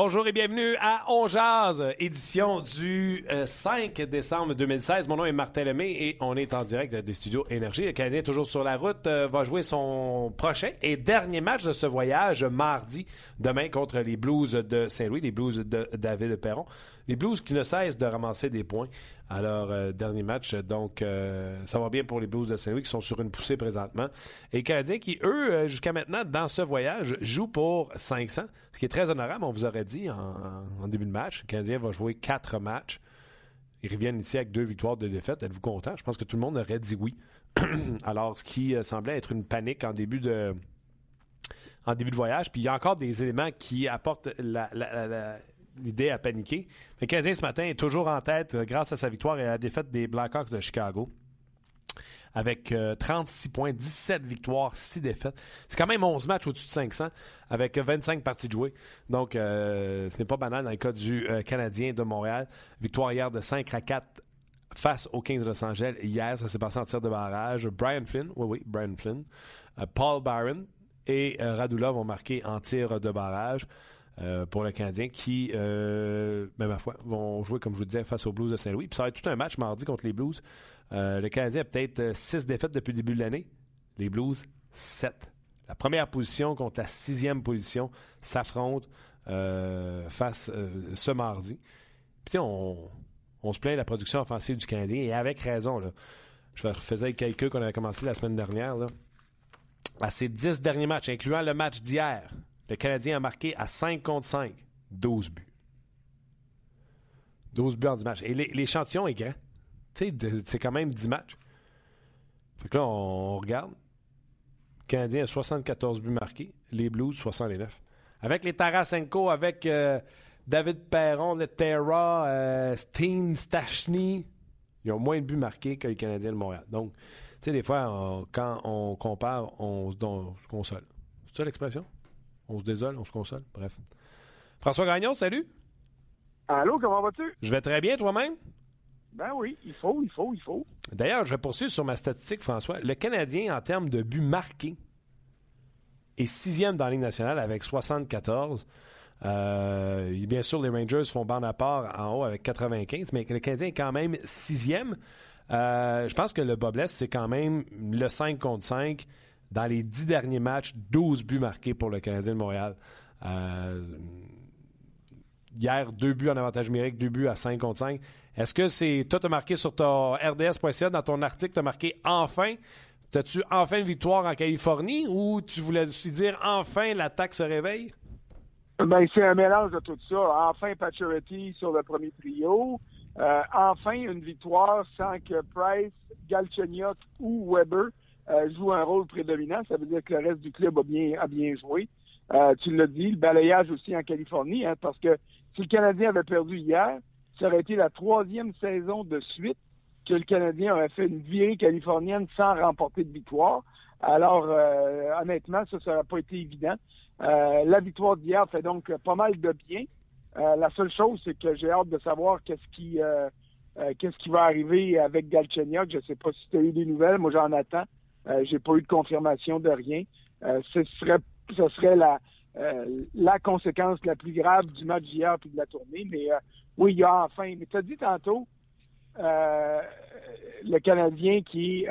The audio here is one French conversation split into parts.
Bonjour et bienvenue à On Jazz, édition du 5 décembre 2016. Mon nom est Martin Lemay et on est en direct des studios Énergie. Le Canadien, toujours sur la route, euh, va jouer son prochain et dernier match de ce voyage mardi, demain contre les Blues de Saint-Louis, les Blues de David Perron. Les Blues qui ne cessent de ramasser des points à leur euh, dernier match. Donc, euh, ça va bien pour les Blues de Saint-Louis qui sont sur une poussée présentement. Et les Canadiens qui, eux, euh, jusqu'à maintenant, dans ce voyage, jouent pour 500, ce qui est très honorable, on vous aurait dit en, début de match. Le Canadien va jouer quatre matchs. Ils reviennent ici avec deux victoires, deux défaites. Êtes-vous content? Je pense que tout le monde aurait dit oui. Alors, ce qui semblait être une panique en début de en début de voyage. Puis il y a encore des éléments qui apportent la l'idée à paniquer. Le Canadien ce matin est toujours en tête euh, grâce à sa victoire et à la défaite des Blackhawks de Chicago. Avec 36 euh, points, 17 victoires, 6 défaites. C'est quand même 11 matchs au-dessus de 500 avec 25 parties jouées. Donc, euh, ce n'est pas banal dans le cas du Canadien de Montréal. Victoire hier de 5 à 4 face aux Kings de Los Angeles. Hier, ça s'est passé en tir de barrage. Brian Flynn, oui, oui, Brian Flynn. Paul Byron et Radulov ont marqué en tir de barrage. Euh, pour le Canadien qui, euh, ben, ma foi, vont jouer, comme je vous disais, face aux Blues de Saint-Louis. Puis ça va être tout un match mardi contre les Blues. Euh, le Canadien a peut-être six défaites depuis le début de l'année. Les Blues, sept. La première position contre la sixième position s'affrontent face ce mardi. Puis on, on se plaint de la production offensive du Canadien et avec raison. Je faisais quelques qu'on avait commencé la semaine dernière. Là. À ces dix derniers matchs, incluant le match d'hier, le Canadien a marqué à 5 contre 5, 12 buts. 12 buts en 10 matchs. Et l'échantillon est grand. C'est quand même 10 matchs. Fait que là, on, regarde. Le Canadien a 74 buts marqués. Les Blues, 69. Avec les Tarasenko, avec euh, David Perron, le Terra, euh, Steen Stachny, ils ont moins de buts marqués que les Canadiens de Montréal. Donc, tu sais, des fois, quand on compare, on se console. C'est ça l'expression? On se désole, on se console. Bref. François Gagnon, salut. Allô, comment vas-tu? Je vais très bien, toi-même? Ben oui, il faut, il faut, il faut. D'ailleurs, je vais poursuivre sur ma statistique, François. Le Canadien, en termes de buts marqués, est sixième dans la Ligue nationale avec 74. Euh, bien sûr, les Rangers font bande à part en haut avec 95, mais le Canadien est quand même sixième. Euh, je pense que le Bobless, c'est quand même le 5 contre 5 dans les dix derniers matchs, 12 buts marqués pour le Canadien de Montréal. Euh, hier, deux buts en avantage numérique, deux buts à 5 contre 5. Est-ce que c'est. Toi, tu as marqué sur ton RDS.ca, dans ton article, tu as marqué enfin. T'as-tu enfin une victoire en Californie ou tu voulais aussi dire enfin l'attaque se réveille? Ben, c'est un mélange de tout ça. Enfin, Paturity sur le premier trio. Euh, enfin, une victoire sans que Price, Galchenyuk ou Weber euh, joue un rôle prédominant. Ça veut dire que le reste du club a bien, a bien joué. Euh, tu l'as dit, le balayage aussi en Californie, hein, parce que si le Canadien avait perdu hier, ça aurait été la troisième saison de suite que le Canadien aurait fait une virée californienne sans remporter de victoire. Alors, euh, honnêtement, ça, n'aurait pas été évident. la victoire d'hier fait donc pas mal de bien. la seule chose, c'est que j'ai hâte de savoir qu'est-ce qui qu'est-ce qui va arriver avec Galchenyuk. Je ne sais pas si tu as eu des nouvelles. Moi, j'en attends. Euh, j'ai pas eu de confirmation de rien. Euh, ce serait, ce serait la, euh, la conséquence la plus grave du match d'hier puis de la tournée. Mais oui, il y a enfin. Mais tu as dit tantôt, le Canadien qui est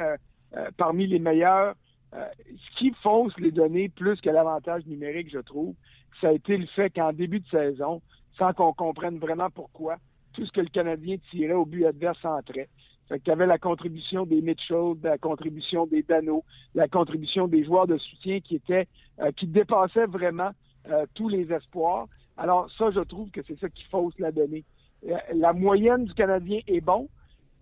parmi les meilleurs. ce qui fausse les données plus que l'avantage numérique, je trouve, ça a été le fait qu'en début de saison, sans qu'on comprenne vraiment pourquoi, tout ce que le Canadien tirait au but adverse entrait. Fait qu'il y avait la contribution des Mitchell, la contribution des Dano, la contribution des joueurs de soutien qui étaient, euh, qui dépassaient vraiment euh, tous les espoirs. Alors ça, je trouve que c'est ça qui fausse la donnée. Euh, la moyenne du Canadien est bon,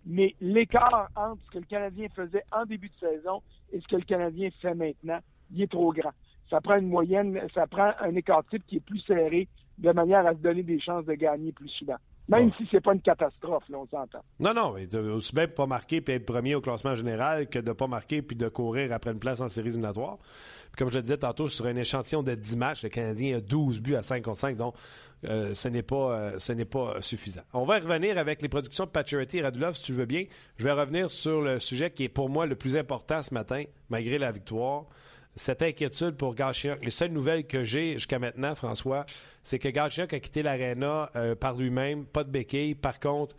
mais l'écart entre ce que le Canadien faisait en début de saison et ce que le Canadien fait maintenant, il est trop grand. Ça prend une moyenne, ça prend un écart type qui est plus serré de manière à se donner des chances de gagner plus souvent. Même si c'est pas une catastrophe, là, on s'entend. Non, non, mais aussi bien pas marquer puis être premier au classement général que de pas marquer puis de courir après une place en séries éliminatoires. Comme je le disais tantôt, sur un échantillon de 10 matchs, le Canadien a 12 buts à 5 contre 5, donc euh, ce n'est pas, euh, ce n'est pas suffisant. On va revenir avec les productions de Paturity et Radulov, si tu veux bien. Je vais revenir sur le sujet qui est pour moi le plus important ce matin, malgré la victoire cette inquiétude pour Galchenyuk. Les seules nouvelles que j'ai jusqu'à maintenant, François, c'est que Galchenyuk a quitté l'aréna euh, par lui-même, pas de béquille. Par contre,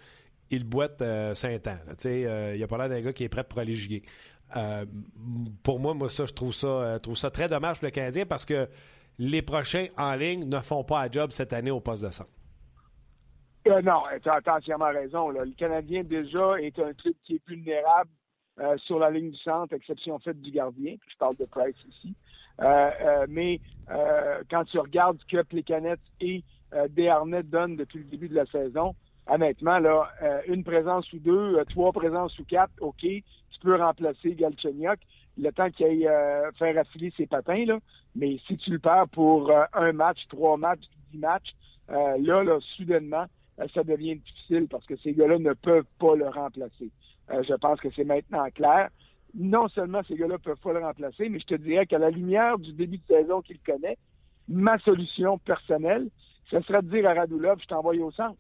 il boite euh, Saint-Anne. Euh, il a pas l'air d'un gars qui est prêt pour aller pour moi, moi, ça, je trouve ça, trouve ça très dommage pour le Canadien parce que les prochains en ligne ne font pas un job cette année au poste de centre. non, tu as entièrement raison. Le Canadien, déjà, est un club qui est vulnérable euh, sur la ligne du centre, exception faite du gardien. Je parle de Price ici. Euh, euh, mais quand tu regardes ce que Plekanec et Desharnais donnent depuis le début de la saison, honnêtement, là, une présence ou deux, trois présences ou quatre, OK, tu peux remplacer Galchenyuk le temps qu'il aille faire affiler ses patins, là. Mais si tu le perds pour un match, trois matchs, dix matchs, là, là, soudainement, ça devient difficile parce que ces gars-là ne peuvent pas le remplacer. Euh, je pense que c'est maintenant clair. Non seulement ces gars-là peuvent pas le remplacer, mais je te dirais qu'à la lumière du début de saison qu'il connaît, ma solution personnelle, ce serait de dire à Radulov, je t'envoie au centre.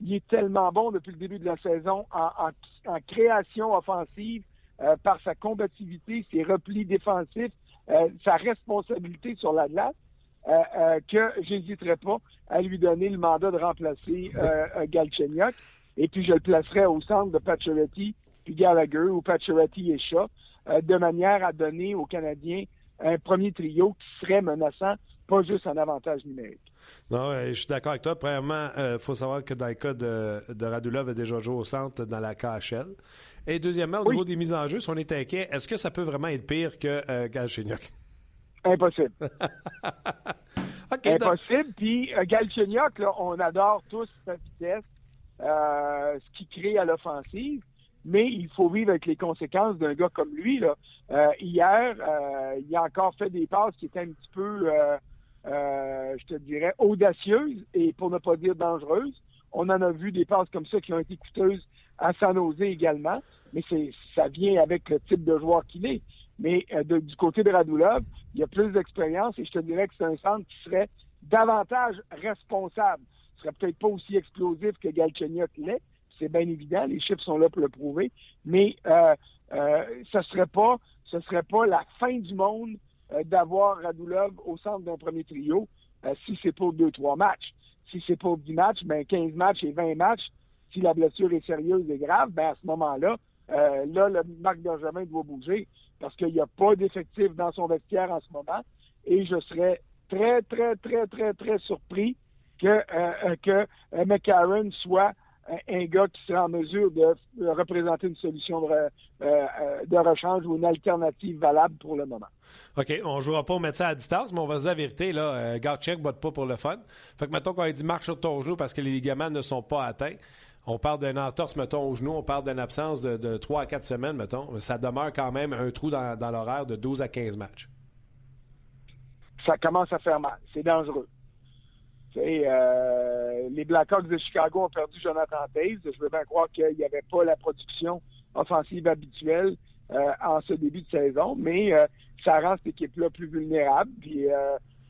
Il est tellement bon depuis le début de la saison en, création offensive, euh, par sa combativité, ses replis défensifs, euh, sa responsabilité sur la glace, que j'hésiterais pas à lui donner le mandat de remplacer Galchenyuk. Et puis, je le placerai au centre de Pacioretty puis Gallagher ou Pacioretty et Shaw, euh, de manière à donner aux Canadiens un premier trio qui serait menaçant, pas juste un avantage numérique. Non, je suis d'accord avec toi. Premièrement, il euh, faut savoir que dans le cas de, de Radulov, a déjà joué au centre dans la KHL. Et deuxièmement, au niveau des mises en jeu, si on est inquiet, est-ce que ça peut vraiment être pire que euh, Galchenyuk? Impossible. Impossible. Puis euh, Galchenyuk, on adore tous sa vitesse, ce qu'il crée à l'offensive mais il faut vivre avec les conséquences d'un gars comme lui. Là. Euh, hier, euh, il a encore fait des passes qui étaient un petit peu, euh, je te dirais, audacieuses et pour ne pas dire dangereuses. On en a vu des passes comme ça qui ont été coûteuses à San Jose également, mais c'est ça vient avec le type de joueur qu'il est. Mais du côté de Radulov, il y a plus d'expérience et je te dirais que c'est un centre qui serait davantage responsable. Il serait peut-être pas aussi explosif que Galchenyuk l'est, c'est bien évident, les chiffres sont là pour le prouver, mais euh, euh, ce serait pas ce serait pas la fin du monde euh, d'avoir Radulov au centre d'un premier trio si c'est pour deux, trois matchs. Si c'est pour 10 matchs, ben 15 matchs et 20 matchs, si la blessure est sérieuse et grave, ben à ce moment-là, là, le Marc Benjamin doit bouger parce qu'il n'y a pas d'effectif dans son vestiaire en ce moment. Et je serais très, très, très, très, très surpris que, que McCarron soit un gars qui sera en mesure de représenter une solution de, euh, euh, de rechange ou une alternative valable pour le moment. OK, on ne jouera pas au médecin à distance, mais on va se dire la vérité, là, euh, ne botte pas pour le fun. Fait que, mettons, quand il dit marche sur ton genou parce que les ligaments ne sont pas atteints, on parle d'un entorse, mettons, au genou, on parle d'une absence de, de 3 à 4 semaines, mettons. Ça demeure quand même un trou dans, dans l'horaire de 12 à 15 matchs. Ça commence à faire mal. C'est dangereux. Euh, les Blackhawks de Chicago ont perdu Jonathan Taze. Je veux bien croire qu'il n'y avait pas la production offensive habituelle euh, en ce début de saison, mais euh, ça rend cette équipe-là plus vulnérable. Puis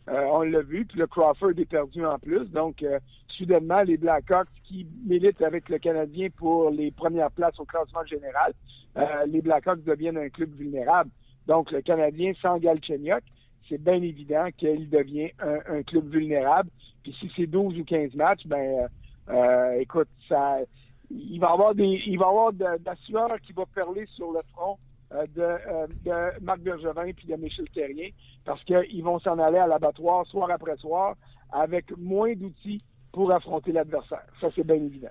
on l'a vu, puis le Crawford est perdu en plus. Donc, soudainement, les Blackhawks qui militent avec le Canadien pour les premières places au classement général, les Blackhawks deviennent un club vulnérable. Donc, le Canadien sans Galchenyuk, c'est bien évident qu'il devient un, club vulnérable. Puis si c'est 12 ou 15 matchs, ben euh, euh, écoute, ça il va avoir des, il va avoir de, la sueur qui va perler sur le front de, euh, de Marc Bergevin puis de Michel Terrien parce qu'ils vont s'en aller à l'abattoir soir après soir avec moins d'outils pour affronter l'adversaire. Ça, c'est bien évident.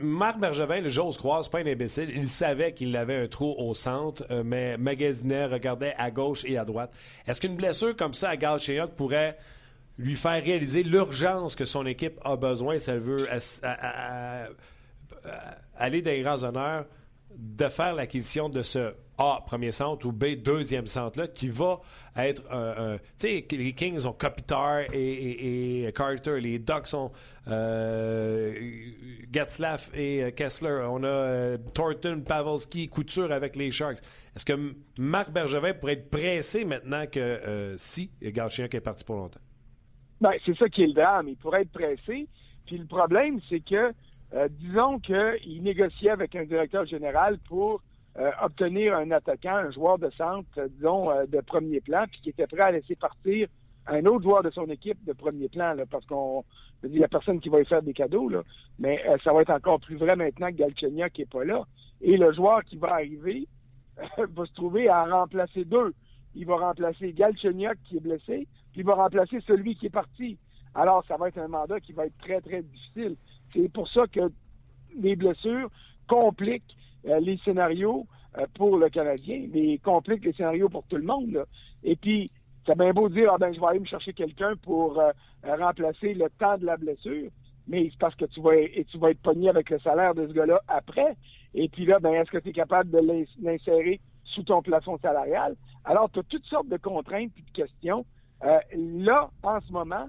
Marc Bergevin, le j'ose croire, c'est pas un imbécile. Il savait qu'il avait un trou au centre, euh, mais magasinait, regardait à gauche et à droite. Est-ce qu'une blessure comme ça à Galchenyuk pourrait lui faire réaliser l'urgence que son équipe a besoin si elle veut aller les grands honneurs, de faire l'acquisition de ce A, premier centre, ou B, deuxième centre-là, qui va être un... tu sais, les Kings ont Kopitar et, Carter, les Ducks ont euh, Getzlaff et euh, Kessler, on a euh, Thornton, Pavelski, Couture avec les Sharks. Est-ce que Marc Bergevin pourrait être pressé maintenant que euh, si Galchenyuk est parti pour longtemps? Ben, c'est ça qui est le drame. Il pourrait être pressé. Puis le problème, c'est que, euh, disons qu'il négociait avec un directeur général pour euh, obtenir un attaquant, un joueur de centre, euh, disons, de premier plan, puis qui était prêt à laisser partir un autre joueur de son équipe de premier plan, parce qu'on je veux dire, il n'y a personne qui va lui faire des cadeaux, là. mais ça va être encore plus vrai maintenant que Galchenyuk qui n'est pas là. Et le joueur qui va arriver va se trouver à remplacer deux. Il va remplacer Galchenyuk qui est blessé, puis il va remplacer celui qui est parti. Alors, ça va être un mandat qui va être très, très difficile. C'est pour ça que les blessures compliquent euh, les scénarios euh, pour le Canadien, mais compliquent les scénarios pour tout le monde. Et puis, c'est bien beau dire, ah ben, je vais aller me chercher quelqu'un pour euh, remplacer le temps de la blessure, mais c'est parce que tu vas, et tu vas être pogné avec le salaire de ce gars-là après. Et puis là, ben, est-ce que tu es capable de l'ins- l'insérer sous ton plafond salarial? Alors, tu as toutes sortes de contraintes et de questions. Là, en ce moment,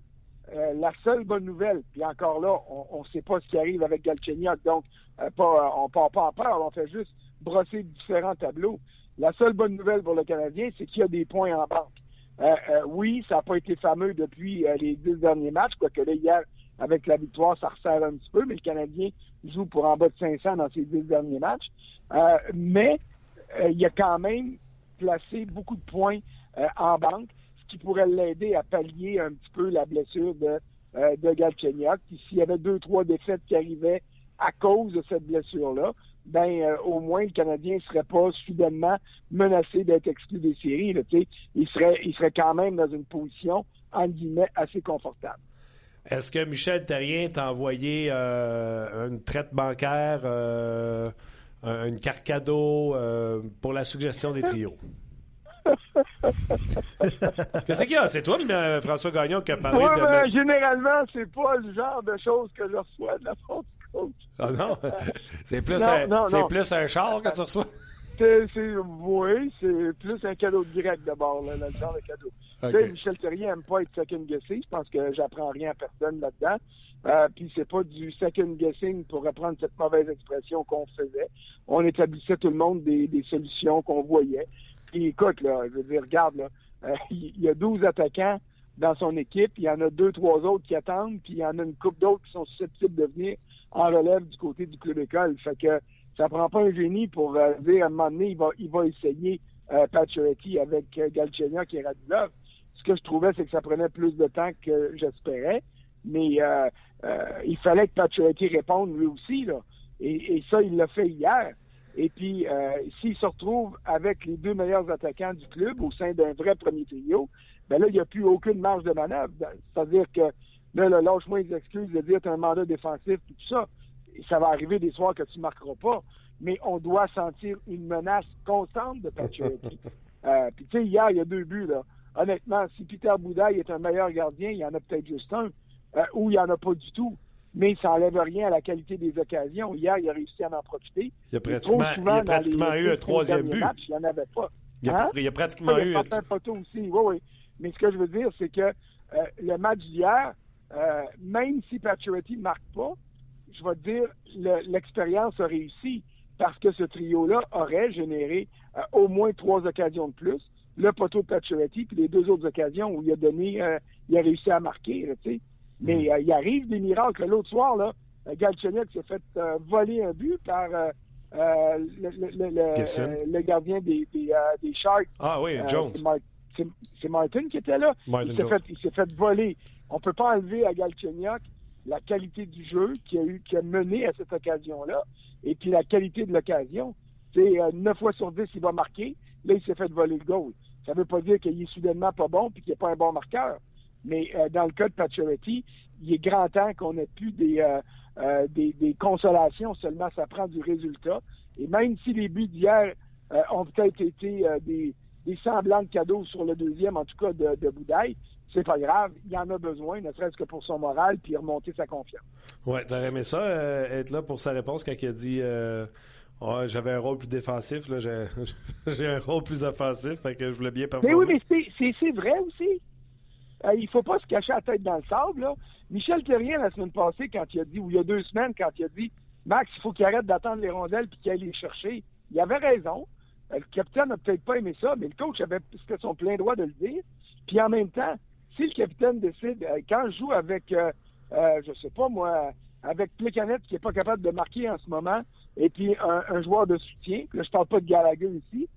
euh, la seule bonne nouvelle, puis encore là, on ne sait pas ce qui arrive avec Galchenyuk, donc euh, pas, on part pas en peur, on fait juste brosser différents tableaux. La seule bonne nouvelle pour le Canadien, c'est qu'il y a des points en banque. Euh, euh, oui, ça n'a pas été fameux depuis euh, les dix derniers matchs, quoique là, hier, avec la victoire, ça resserre un petit peu, mais le Canadien joue pour en bas de 500 dans ses dix derniers matchs. Euh, mais euh, il a quand même placé beaucoup de points euh, en banque, qui pourrait l'aider à pallier un petit peu la blessure de, euh, de Galchenyuk. S'il y avait deux, trois défaites qui arrivaient à cause de cette blessure-là, ben euh, au moins le Canadien ne serait pas soudainement menacé d'être exclu des séries. Là, il, serait, il serait quand même dans une position, en guillemets, assez confortable. Est-ce que Michel Terrien t'a envoyé euh, une traite bancaire, euh, un- une carte euh, pour la suggestion des trios? Qu'est-ce qu'il y a? C'est toi, euh, François Gagnon, qui a parlé Ouais, de... mais généralement, c'est pas le genre de choses que je reçois de la part du coach. Ah non? C'est plus, Non, un, non, plus un char que tu reçois? C'est, oui, c'est plus un cadeau de grec d'abord, là, le genre de cadeau. Tu sais, Michel Terrien n'aime pas être second guessing. Je pense que j'apprends rien à personne là-dedans. Euh, puis c'est pas du second guessing pour reprendre cette mauvaise expression qu'on faisait. On établissait tout le monde des, des solutions qu'on voyait. Puis écoute, là, je veux dire, regarde, là, euh, il y a 12 attaquants dans son équipe. Il y en a deux, trois autres qui attendent. Puis il y en a une couple d'autres qui sont susceptibles de venir en relève du côté du club école. Fait que ça prend pas un génie pour euh, dire à un moment donné, il va, il va essayer euh, avec euh, Galchenyuk et Radulov. Ce que je trouvais, c'est que ça prenait plus de temps que j'espérais. Mais euh, il fallait que Pacioretty réponde lui aussi. Là. Et ça, il l'a fait hier. Et puis, euh, s'il se retrouve avec les deux meilleurs attaquants du club au sein d'un vrai premier trio, ben là, il n'y a plus aucune marge de manœuvre. C'est-à-dire que là, là lâche-moi les excuses de dire que tu as un mandat défensif et tout ça. Et ça va arriver des soirs que tu ne marqueras pas. Mais on doit sentir une menace constante de Pacioretty. euh, puis tu sais, hier, il y a deux buts. là. Honnêtement, si Peter Boudaille est un meilleur gardien, il y en a peut-être juste un. euh, ou il n'y en a pas du tout. Mais ça n'enlève rien à la qualité des occasions. Hier, il a réussi à en profiter. Il a pratiquement, il a pratiquement eu un 15 troisième but. matchs, il n'y en avait pas. Il a, Hein? il a pratiquement il eu... y a certains photos aussi, oui, oui. Mais ce que je veux dire, c'est que euh, le match d'hier, euh, même si Pacioretty ne marque pas, je vais te dire, le- l'expérience a réussi parce que ce trio-là aurait généré euh, au moins trois occasions de plus. Le poteau de Pacioretty, puis les deux autres occasions où il a donné, il a réussi à marquer, tu sais. Mais euh, il arrive des miracles. L'autre soir, là, euh, Galchenyuk s'est fait euh, voler un but par euh, le, le- le- le- Gibson. le gardien des, des, des Sharks. Ah oui, Jones. c'est Mar- c'est- c'est Martin qui était là. Martin il s'est fait, fait voler. On peut pas enlever à Galchenyuk la qualité du jeu qui a, eu, qui a mené à cette occasion-là, et puis la qualité de l'occasion. C'est euh, 9 fois sur 10, il va marquer. Là, il s'est fait voler le goal. Ça ne veut pas dire qu'il est soudainement pas bon puis qu'il n'est pas un bon marqueur. Mais euh, dans le cas de Pacioretty, il est grand temps qu'on ait plus des, euh, euh, des, des, consolations, seulement ça prend du résultat. Et même si les buts d'hier ont peut-être été des, des semblants de cadeaux sur le deuxième, en tout cas de, de Boudaille, c'est pas grave, il en a besoin, ne serait-ce que pour son moral, puis remonter sa confiance. Ouais, t'aurais aimé ça, euh, être là pour sa réponse quand il a dit euh, j'avais un rôle plus défensif, là, j'ai, un rôle plus offensif, fait que je voulais bien performer. Mais oui, mais c'est vrai aussi. Euh, il faut pas se cacher la tête dans le sable, là. Michel Terrien, la semaine passée, quand il a dit, ou il y a deux semaines, quand il a dit Max, il faut qu'il arrête d'attendre les rondelles puis qu'il aille les chercher, il avait raison. Euh, le capitaine n'a peut-être pas aimé ça, mais le coach avait c'était son plein droit de le dire. Puis en même temps, si le capitaine décide, euh, quand je joue avec, euh, euh, je sais pas moi, avec Plecanet qui est pas capable de marquer en ce moment, et puis un, joueur de soutien, là je parle pas de Gallagher ici,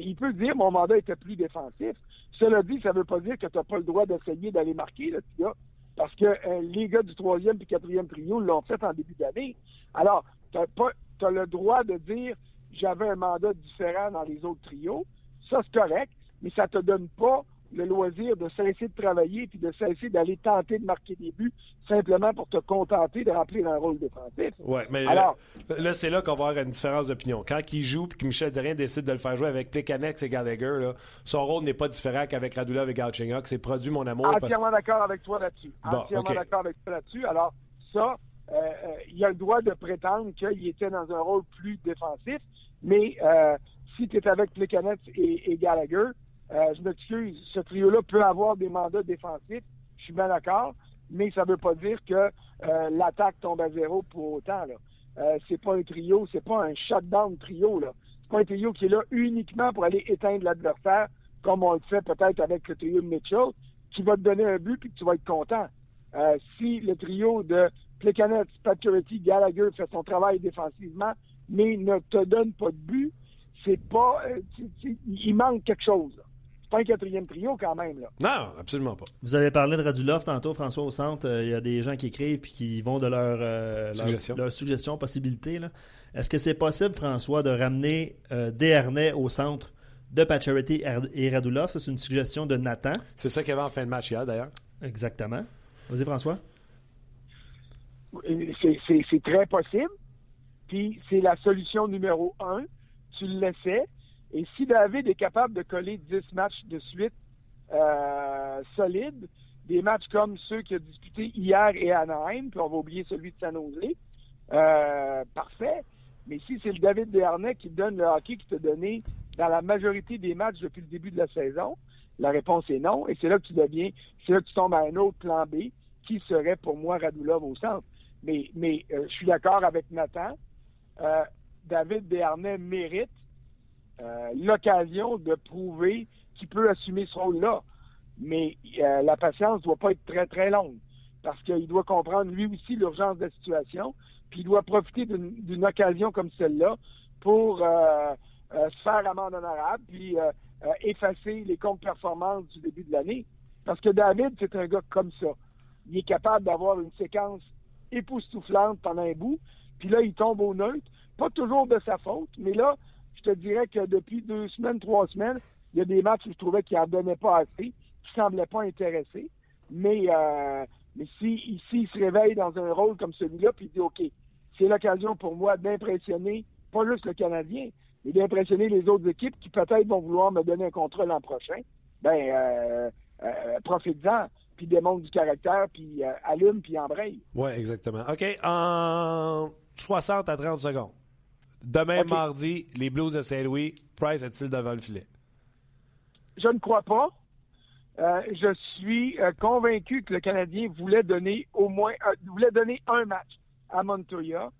il peut dire mon mandat était plus défensif. Cela dit, ça veut pas dire que tu n'as pas le droit d'essayer d'aller marquer, là, gars, parce que euh, les gars du troisième et quatrième trio l'ont fait en début d'année. Alors, tu as, le droit de dire j'avais un mandat différent dans les autres trios. Ça, c'est correct, mais ça te donne pas le loisir de cesser de travailler puis de cesser d'aller tenter de marquer des buts simplement pour te contenter de remplir un rôle défensif. Ouais, mais Alors, là, là, c'est là qu'on va avoir une différence d'opinion. Quand il joue puis que Michel Terrien décide de le faire jouer avec Plekanex et Gallagher, là, son rôle n'est pas différent qu'avec Radulov et Galchenyuk. C'est produit mon amour. parce- entièrement d'accord avec toi là-dessus. Bon, entièrement d'accord avec toi là-dessus. Alors, ça, euh, euh, il a le droit de prétendre qu'il était dans un rôle plus défensif, mais euh, si tu es avec Plekanec et, et Gallagher, euh, je m'excuse, ce trio-là peut avoir des mandats défensifs, je suis bien d'accord, mais ça ne veut pas dire que euh, l'attaque tombe à zéro pour autant. Là. Euh, c'est pas un trio, c'est pas un shutdown trio. là. C'est pas un trio qui est là uniquement pour aller éteindre l'adversaire, comme on le fait peut-être avec le trio Mitchell, qui va te donner un but puis que tu vas être content. Euh, si le trio de Plekanec, Pacioretty, Gallagher fait son travail défensivement, mais ne te donne pas de but, c'est pas, euh, il manque quelque chose. C'est pas un quatrième trio quand même là. Non, absolument pas. Vous avez parlé de Radulov tantôt, François, au centre. Euh, Il y a des gens qui écrivent puis qui vont de leur, euh, leur- Suggestion. leur suggestion, possibilité. là. Est-ce que c'est possible, François, de ramener euh, Desharnais au centre de Pacioretty et Radulov? Ça, c'est une suggestion de Nathan. C'est ça qu'il y avait en fin de match hier, d'ailleurs. Exactement. Vas-y, François. C'est- C'est c'est très possible. Puis c'est la solution numéro un. Tu le laissais. Et si David est capable de coller 10 matchs de suite euh, solides, des matchs comme ceux qu'il a disputés hier et à Anaheim, puis on va oublier celui de San Jose, euh, parfait. Mais si c'est le David Desharnais qui te donne le hockey qu'il t'a donné dans la majorité des matchs depuis le début de la saison, la réponse est non. Et c'est là que tu deviens, c'est là que tu tombes à un autre plan B, qui serait pour moi Radulov au centre. Mais, mais euh, je suis d'accord avec Nathan. Euh, David Desharnais mérite euh, l'occasion de prouver qu'il peut assumer ce rôle-là. Mais euh, la patience doit pas être très, très longue. Parce qu'il doit comprendre lui aussi l'urgence de la situation. Puis il doit profiter d'une occasion comme celle-là pour euh, se faire amende honorable, puis effacer les contre-performances du début de l'année. Parce que David, c'est un gars comme ça. Il est capable d'avoir une séquence époustouflante pendant un bout, puis là, il tombe au neutre. Pas toujours de sa faute, mais là, te dirais que depuis deux semaines, trois semaines, il y a des matchs où je trouvais qu'il n'en donnait pas assez, qu'il semblait pas intéressé. Mais, euh, ici, il se réveille dans un rôle comme celui-là, puis il dit OK, c'est l'occasion pour moi d'impressionner pas juste le Canadien, mais d'impressionner les autres équipes qui peut-être vont vouloir me donner un contrat l'an prochain, ben euh, euh, profite-en, puis démontre du caractère, puis euh, allume, puis embraye. Oui, exactement. OK, en 60 à 30 secondes. Demain, mardi, les Blues de Saint-Louis, Price est-il devant le filet? Je ne crois pas. Euh, je suis euh, convaincu que le Canadien voulait donner au moins un, voulait donner un match à Montoya.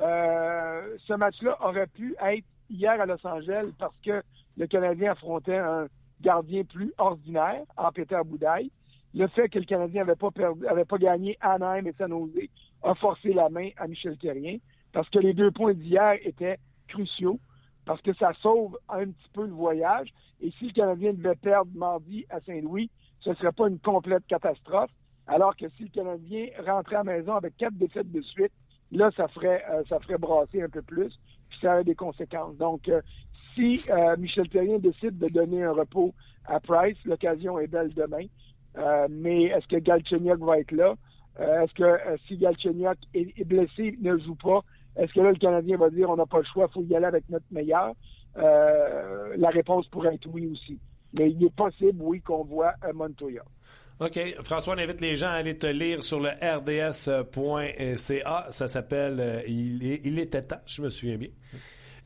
Euh, ce match-là aurait pu être hier à Los Angeles parce que le Canadien affrontait un gardien plus ordinaire en Peter Boudaille. Le fait que le Canadien n'avait pas perdu, avait pas gagné Anaheim et San Jose a forcé la main à Michel Terrien parce que les deux points d'hier étaient cruciaux parce que ça sauve un petit peu le voyage. Et si le Canadien devait perdre mardi à Saint-Louis, ce ne serait pas une complète catastrophe. Alors que si le Canadien rentrait à la maison avec quatre défaites de suite, là, ça ferait, euh, ça ferait brasser un peu plus, puis ça aurait des conséquences. Donc, euh, si euh, Michel Terrien décide de donner un repos à Price, l'occasion est belle demain. Euh, mais est-ce que Galchenyuk va être là? Euh, est-ce que euh, si Galchenyuk est, est blessé, ne joue pas, est-ce que là, le Canadien va dire on n'a pas le choix, il faut y aller avec notre meilleur? Euh, la réponse pourrait être oui aussi. Mais il est possible, oui, qu'on voit euh, Montoya. OK. François, on invite les gens à aller te lire sur le rds.ca. Ça s'appelle euh, il, est- il était temps, je me souviens bien.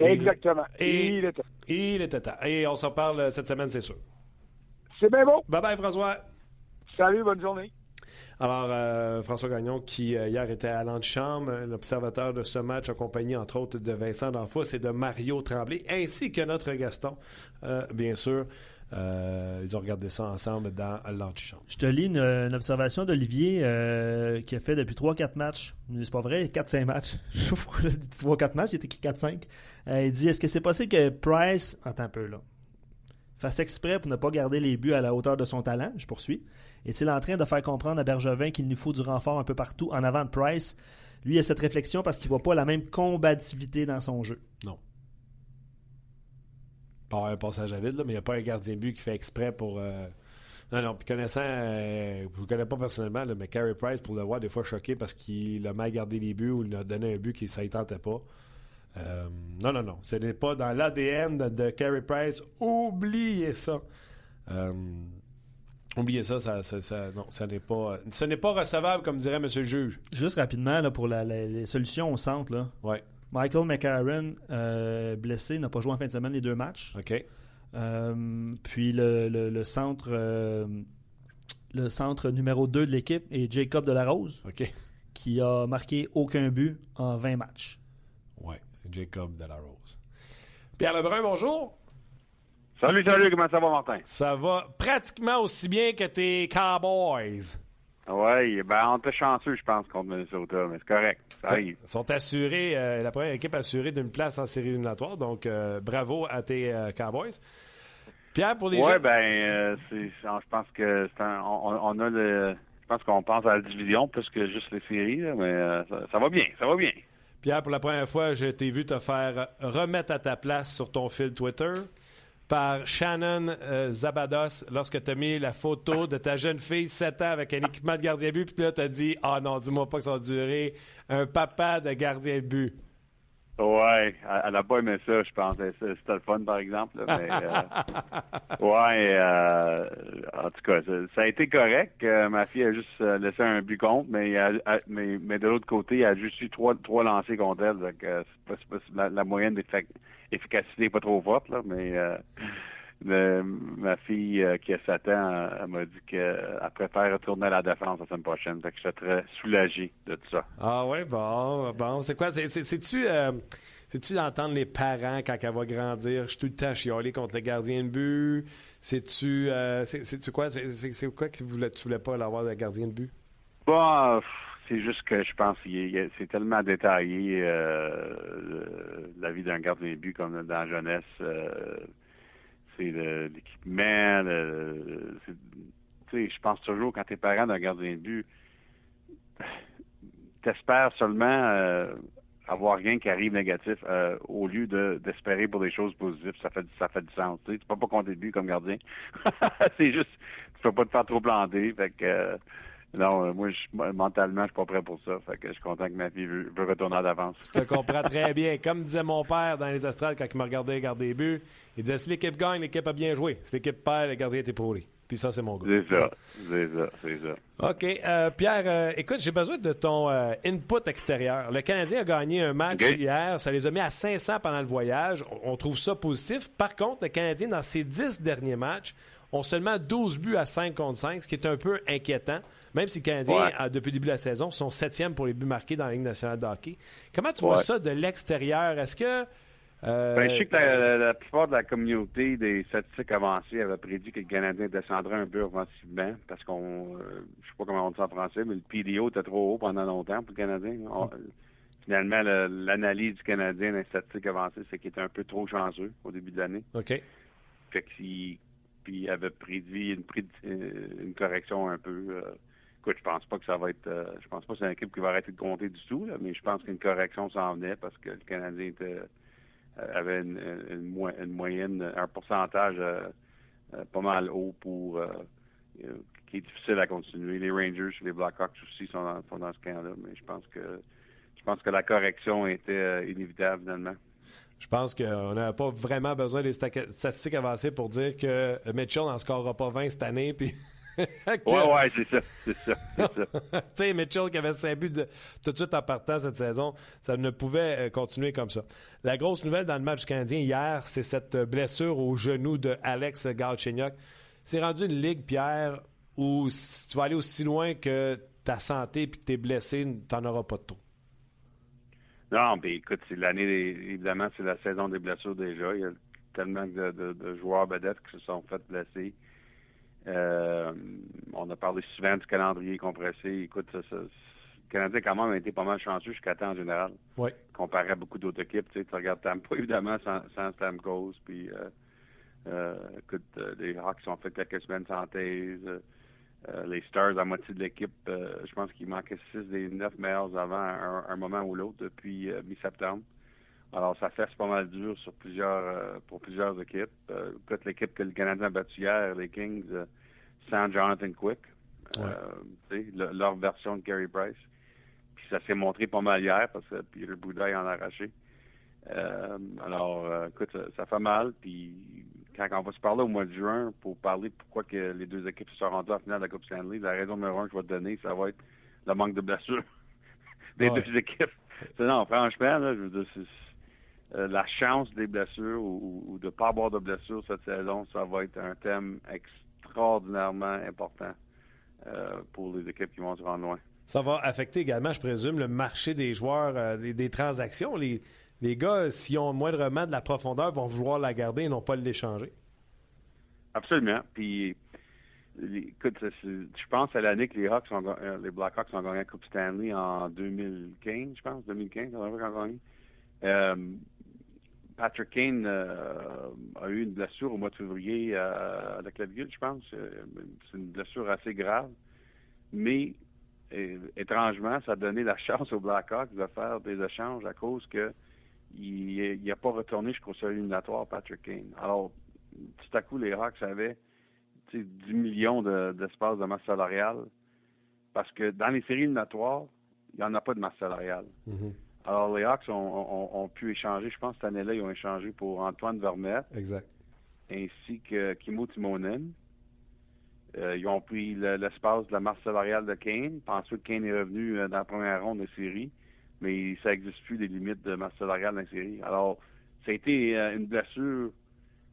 Et- Exactement. Et, Il était- il était temps. Et on s'en parle cette semaine, c'est sûr. C'est bien bon. Bye bye, François. Salut, bonne journée. Alors, euh, François Gagnon, qui euh, hier était à l'antichambre, l'observateur de ce match, accompagné entre autres de Vincent D'Anfos et de Mario Tremblay, ainsi que notre Gaston, euh, bien sûr. Ils ont regardé ça ensemble dans l'antichambre. Je te lis une, observation d'Olivier qui a fait depuis 3-4 matchs. C'est pas vrai, 4-5 matchs. Je sais pas pourquoi je dis 3-4 matchs, il était 4-5. Euh, il dit Est-ce que c'est possible que Price. Attends un peu là. Fasse exprès pour ne pas garder les buts à la hauteur de son talent? Je poursuis. Est-il en train de faire comprendre à Bergevin qu'il nous faut du renfort un peu partout en avant de Price? Lui, a cette réflexion parce qu'il voit pas la même combativité dans son jeu. Non. Pas un passage à vide, là, mais il n'y a pas un gardien de but qui fait exprès pour. euh, Non, non. Puis connaissant, euh, je ne connais pas personnellement, mais Carey Price, pour le voir des fois choqué parce qu'il a mal gardé les buts ou il a donné un but qui ne tentait pas. Euh, non, non, non. Ce n'est pas dans l'ADN de, de Carey Price. Oubliez ça. Euh, oubliez ça, ça, ça- ça- non, ça n'est pas, ce n'est pas recevable, comme dirait M. le juge. Juste rapidement, là, pour la- la- les solutions au centre, là. Ouais, Michael McCarron, euh, blessé, n'a pas joué en fin de semaine les deux matchs. OK. Euh, puis le, le- le centre euh, le centre numéro 2 de l'équipe est Jacob Delarose, qui a marqué aucun but en 20 matchs. Ouais, Jacob Delarose. Pierre Lebrun, bonjour. Salut, salut, comment ça va, Martin? Ça va pratiquement aussi bien que tes Cowboys. Oui, ben, on était chanceux, je pense, contre Minnesota, mais c'est correct. Ça arrive. Ils sont assurés, euh, la première équipe assurée d'une place en série éliminatoire, donc euh, bravo à tes euh, Cowboys. Pierre, pour les Ouais, gens. ben, je pense que c'est un, on, on a le, je pense qu'on pense à la division plus que juste les séries, là, mais ça, ça va bien, ça va bien. Pierre, pour la première fois, je t'ai vu te faire remettre à ta place sur ton fil Twitter par Shannon euh, Zabados lorsque tu as mis la photo de ta jeune fille 7 ans avec un équipement de gardien de but. Puis là, tu as dit Ah non, dis-moi pas que ça va durer un papa de gardien de but. Ouais, elle elle a pas aimé ça, je pense. C'était le fun, par exemple. là, mais, euh, ouais, euh, en tout cas, ça, ça a été correct. Euh, ma fille a juste euh, laissé un but contre, mais, elle- elle- mais, mais de l'autre côté, elle a juste eu trois, trois lancés contre elle. Donc, euh, c'est pas, pas- la, la moyenne d'efficacité n'est pas trop forte, là, mais euh, le- ma fille euh, qui a 7 ans, elle m'a dit qu'elle préfère retourner à la défense la semaine prochaine. Fait que j'étais très soulagé de tout ça. Ah ouais, bon, bon. C'est quoi? c'est- c'est- C'est-tu euh, c'est-tu d'entendre les parents quand elle va grandir? Je suis tout le temps chialé contre le gardien de but. C'est-tu euh, c'est- c'est-tu quoi? C'est- quoi que tu voulais, tu voulais pas l'avoir de gardien de but? Bon, c'est juste que je pense que c'est tellement détaillé euh, la vie d'un gardien de but comme dans la jeunesse. euh, c'est l'équipement. je pense toujours quand t'es parent d'un gardien de but, t'espères seulement euh, avoir rien qui arrive négatif au lieu de d'espérer pour des choses positives. Ça fait ça fait du sens. Tu peux pas compter de but comme gardien. c'est juste tu peux pas te faire trop planter. Fait que non, euh, moi, je, mentalement, je suis pas prêt pour ça. Fait que je suis content que ma fille veut, veut retourner à l'avance. Je te comprends très bien. Comme disait mon père dans les astrales quand il me regardait garder les buts, il disait si l'équipe gagne, l'équipe a bien joué. Si l'équipe perd, le gardien était pourri. Puis ça, c'est mon goût. C'est ça, c'est ça, c'est ça. OK. euh, Pierre, euh, écoute, j'ai besoin de ton euh, input extérieur. Le Canadien a gagné un match hier. Ça les a mis à 500 pendant le voyage. On, on trouve ça positif. Par contre, le Canadien, dans ses 10 derniers matchs, ont seulement 12 buts à 5 contre 5, ce qui est un peu inquiétant. Même si le Canadien, Ouais. a, depuis le début de la saison, sont septième pour les buts marqués dans la Ligue nationale de hockey. Comment tu vois ça de l'extérieur? Est-ce que... euh, Ben, je sais que la, la- la plupart de la communauté des statistiques avancées avait prédit que le Canadien descendrait un peu offensivement parce qu'on, euh, je sais pas comment on dit ça en français, mais le PDO était trop haut pendant longtemps pour le Canadien. On- finalement, le- l'analyse du Canadien dans les statistiques avancées, c'est qu'il était un peu trop chanceux au début de l'année. OK. Fait qu'il puis avait prédit une, prédi- euh, une correction un peu euh, écoute, je pense pas que ça va être. je pense pas que c'est une équipe qui va arrêter de compter du tout, mais je pense qu'une correction s'en venait parce que le Canadien avait une, moyenne, un pourcentage pas mal haut pour qui est difficile à continuer. Les Rangers les Blackhawks aussi sont dans, ce cas-là, mais je pense que je pense que la correction était inévitable finalement. Je pense qu'on n'a pas vraiment besoin des statistiques avancées pour dire que Mitchell n'en scorera pas 20 cette année. Puis Ouais, ouais, c'est ça. C'est ça. tu sais, Mitchell qui avait 5 buts tout de suite en partant cette saison, ça ne pouvait euh, continuer comme ça. La grosse nouvelle dans le match canadien hier, c'est cette blessure au genou de Alex Galchenyuk. C'est rendu une ligue, Pierre, où si tu vas aller aussi loin que ta santé et que tu es blessé, tu n'en auras pas de trop. Non, mais écoute, c'est l'année, évidemment, c'est la saison des blessures déjà. Il y a tellement de, joueurs vedettes qui se sont fait blesser. Euh, on a parlé souvent du calendrier compressé. Écoute, ça, le Canadien quand même a été pas mal chanceux jusqu'à temps en général. Oui. Comparé à beaucoup d'autres équipes. Tu, sais, tu regardes Tampa, évidemment, sans, sans Stamkos. Puis, euh, euh, écoute, les Hawks ont fait quelques semaines sans thèse. Euh, les Stars, à moitié de l'équipe, euh, je pense qu'il manquait six des neuf meilleurs avant un, moment ou l'autre depuis euh, mi-septembre. Alors, ça fait pas mal dur sur plusieurs pour plusieurs équipes. Peut-être l'équipe que le Canadien a battu hier, les Kings, sans Jonathan Quick. leur version de Gary Price. Puis ça s'est montré pas mal hier parce que Peter Boudaille en a arraché. alors, écoute, ça, ça, fait mal. Puis quand on va se parler au mois de juin pour parler pourquoi que les deux équipes se sont rendues en finale de la Coupe Stanley, la raison numéro un que je vais te donner, ça va être le manque de blessures des deux équipes. Non, franchement, là, je veux dire, euh, la chance des blessures ou, de ne pas avoir de blessures cette saison, ça va être un thème extraordinairement important euh, pour les équipes qui vont se rendre loin. Ça va affecter également, je présume, le marché des joueurs, euh, des, transactions. Les, les gars, s'ils ont moindrement de la profondeur, vont vouloir la garder et non pas l'échanger. Absolument. Puis, écoute, je pense à l'année que les Hawks ont, euh, les Blackhawks ont gagné la Coupe Stanley en 2015, je pense, 2015, on a gagné. Euh, Patrick Kane euh, a eu une blessure au mois de février à la clavicule, je pense. C'est une blessure assez grave. Mais étrangement, ça a donné la chance aux Blackhawks de faire des échanges à cause que il n'a pas retourné jusqu'au seuil éliminatoire, Patrick Kane. Alors, tout à coup, les Hawks avaient 10 millions d'espace de, masse salariale parce que dans les séries éliminatoires, il n'y en a pas de masse salariale. Mm-hmm. Alors, les Hawks ont, pu échanger, je pense, cette année-là, ils ont échangé pour Antoine Vermette. Exact. Ainsi que Kimo Timonen. Euh, ils ont pris l'espace de la masse salariale de Kane. Ensuite, Kane est revenu euh, dans la première ronde de série mais ça n'existe plus des limites de masse salariale dans la série. Alors, ça a été euh, une blessure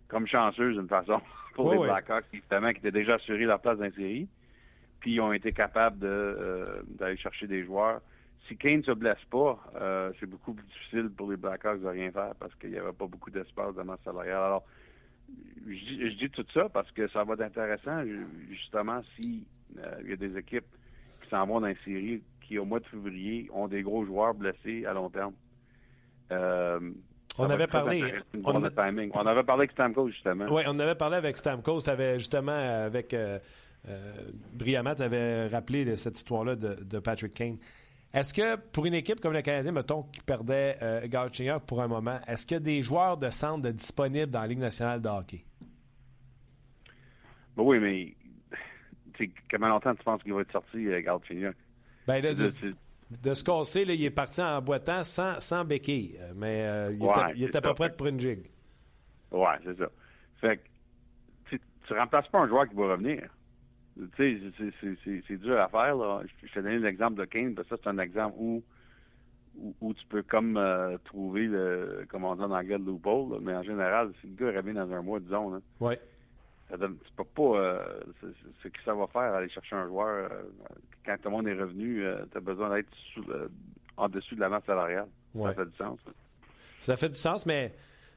comme chanceuse d'une façon pour les Blackhawks, évidemment, qui étaient déjà assurés leur place dans la série. Puis ils ont été capables euh, d'aller chercher des joueurs. Si Kane ne se blesse pas, euh, c'est beaucoup plus difficile pour les Blackhawks de rien faire parce qu'il n'y avait pas beaucoup d'espace de masse salariale. Alors, je dis, tout ça parce que ça va être intéressant, justement, s'il y a des équipes qui s'en vont dans la série au mois de février, ont des gros joueurs blessés à long terme. Euh, on avait parlé. On, on, avait parlé avec Stamkos, justement. Oui, on avait parlé avec Stamkos. Tu avais justement, avec euh, euh, Briamat, avais rappelé cette histoire-là de, Patrick Kane. Est-ce que pour une équipe comme le Canadien, mettons, qui perdait euh, pour un moment, est-ce qu'il y a des joueurs de centre disponibles dans la Ligue nationale de hockey? Ben oui, mais comment longtemps tu penses qu'il va être sorti, Galchenyuk? Ben, de, ce qu'on sait, il est parti en boitant sans, sans béquille, euh, mais euh, il, était, pas prêt pour une jig. Ouais, c'est ça. Fait que tu remplaces pas un joueur qui va revenir. Tu sais, c'est dur à faire. Là. Je t'ai donné l'exemple de Kane, parce que ça, c'est un exemple où, où, tu peux comme euh, trouver le, comme on dit en anglais, le loophole, mais en général, si le gars revient dans un mois, disons, là, ouais tu peux pas. Euh, ce que ça va faire, aller chercher un joueur. Euh, quand tout le monde est revenu, euh, tu as besoin d'être en dessus de la masse salariale. Ça fait du sens. Ça fait du sens, mais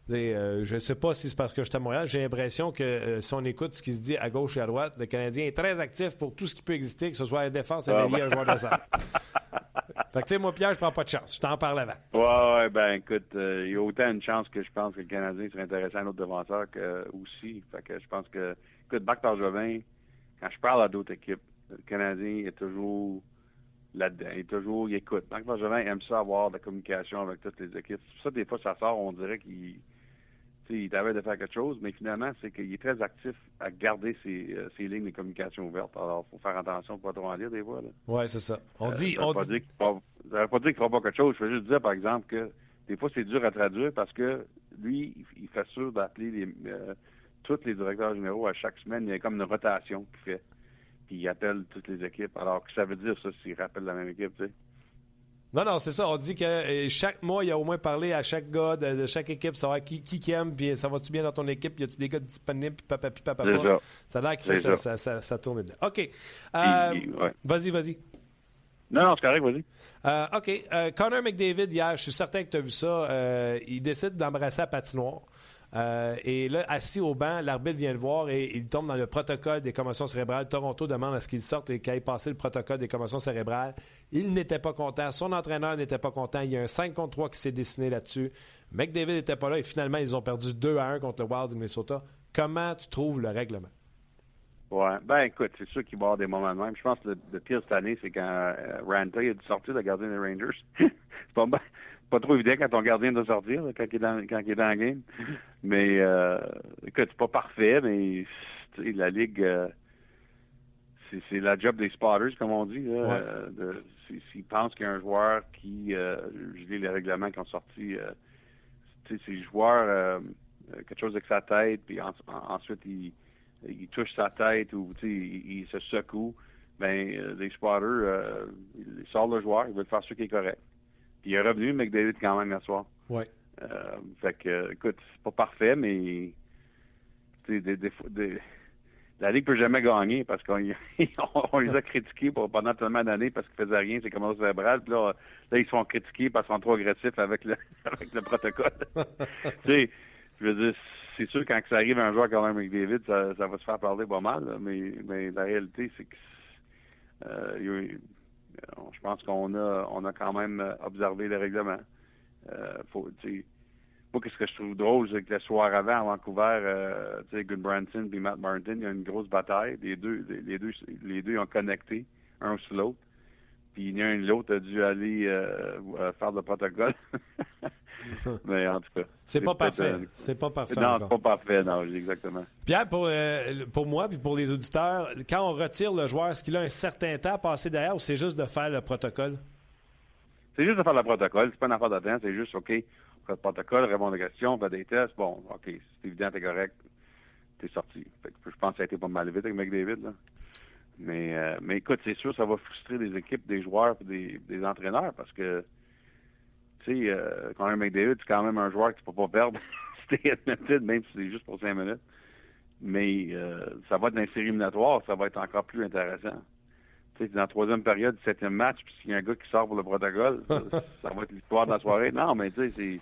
je ne sais pas si c'est parce que je suis à Montréal. J'ai l'impression que si on écoute ce qui se dit à gauche et à droite, le Canadien est très actif pour tout ce qui peut exister, que ce soit la défense, à ah, ben. un joueur de centre. Fait que, tu sais, moi, Pierre, je prends pas de chance. Je t'en parle avant. Ouais, ouais, ben, écoute, il y a autant une chance que je pense que le Canadien serait intéressant à un autre défenseur que aussi. Fait que je pense que, écoute, Bac Jovin, quand je parle à d'autres équipes, le Canadien est toujours là-dedans. Il est toujours, il écoute. Marc Bergevin aime ça avoir de la communication avec toutes les équipes. Ça, des fois, ça sort, on dirait qu'il il t'avait de faire quelque chose, mais finalement, c'est qu'il est très actif à garder ses, euh, ses, lignes de communication ouvertes. Alors, il faut faire attention pour pas trop en dire des fois. Oui, c'est ça. On euh, dit. Ça ne veut pas dire qu'il ne fera pas quelque chose. Je veux juste dire, par exemple, que des fois, c'est dur à traduire parce que lui, il fait sûr d'appeler les, euh, tous les directeurs généraux à chaque semaine. Il y a comme une rotation qu'il fait. Puis il appelle toutes les équipes. Alors, que ça veut dire, ça, s'il rappelle la même équipe, tu sais? Non, non, c'est ça. On dit que euh, chaque mois, il y a au moins parlé à chaque gars de, chaque équipe, savoir qui, qui, aime, puis ça va-tu bien dans ton équipe, y a-tu des gars disponibles, puis papa, puis papa, papa? Ça a l'air qu'il fait ça ça, ça, ça, tourne dedans. OK. Euh, vas-y, vas-y. Non, non, c'est correct, vas-y. Euh, OK. Euh, Connor McDavid, hier, je suis certain que tu as vu ça, il décide d'embrasser la patinoire. Euh, et là, assis au banc, l'arbitre vient le voir et il tombe dans le protocole des commotions cérébrales. Toronto demande à ce qu'il sorte et qu'il ait passé le protocole des commotions cérébrales. Il n'était pas content. Son entraîneur n'était pas content. Il y a un 5 contre 3 qui s'est dessiné là-dessus. McDavid n'était pas là et finalement, ils ont perdu 2 à 1 contre le Wild du Minnesota. Comment tu trouves le règlement? Ouais. Ben, écoute, c'est sûr qu'il va y avoir des moments de même. Je pense que le, pire cette année, c'est quand euh, Ranta a dû sortir de gardien des Rangers. c'est pas, pas trop évident quand ton gardien doit sortir, quand, il est dans, quand il est dans le game. Mais, euh, écoute, c'est pas parfait, mais la Ligue, euh, c'est la job des spotters, comme on dit. Euh, S'ils pensent qu'il y a un joueur qui, euh, je lis les règlements qui ont sorti, euh, ces joueurs, euh, quelque chose avec sa tête, puis ensuite il, il, touche sa tête ou il, il, se secoue, ben les spotters, ils sortent le joueur, ils veulent faire ce qui est correct. Il est revenu, McDavid, quand même, ce soir. Oui. Euh, fait que, écoute, c'est pas parfait, mais des, des, des, la Ligue peut jamais gagner parce qu'on on les a critiqués pour, pendant tellement d'années parce qu'ils faisaient rien, c'est comme cérébral. Puis là, là, ils sont critiqués parce qu'ils sont trop agressifs avec le, avec le protocole. tu sais, je veux dire, c'est sûr quand ça arrive à un joueur comme McDavid, ça, ça va se faire parler pas mal, mais, mais la réalité, c'est que euh, je pense qu'on a, on a quand même observé les règlements. Euh, faut, moi, qu'est-ce que je trouve drôle, c'est que le soir avant, à Vancouver, euh, tu sais, Branson et Matt Martin, il y a une grosse bataille. Les deux, les deux, les deux ont connecté, un sur l'autre. Puis il y a un l'autre a dû aller euh, euh, faire le protocole. Mais en tout cas. C'est pas parfait. C'est pas parfait. Non, c'est pas parfait, non, exactement. Pierre, pour, pour moi puis pour les auditeurs, quand on retire le joueur, est-ce qu'il a un certain temps à passer derrière ou c'est juste de faire le protocole? C'est juste de faire le protocole. C'est pas une affaire de temps. C'est juste, OK, le protocole, répondre aux questions, faire des tests. Bon, OK, c'est évident, t'es correct. T'es sorti. je pense que ça a été pas mal vite avec McDavid, là. Mais, euh, mais écoute, c'est sûr, ça va frustrer des équipes, des joueurs et des, des entraîneurs parce que, tu sais, euh, quand même McDavid, c'est quand même un joueur que tu peux pas perdre t'es Edmonton, même si c'est juste pour cinq minutes. Mais euh, ça va être dans les séries éliminatoires, ça va être encore plus intéressant. Tu sais, dans la troisième période, septième match, puis s'il y a un gars qui sort pour le protocole, ça, va être l'histoire de la soirée. Non, mais tu sais, c'est,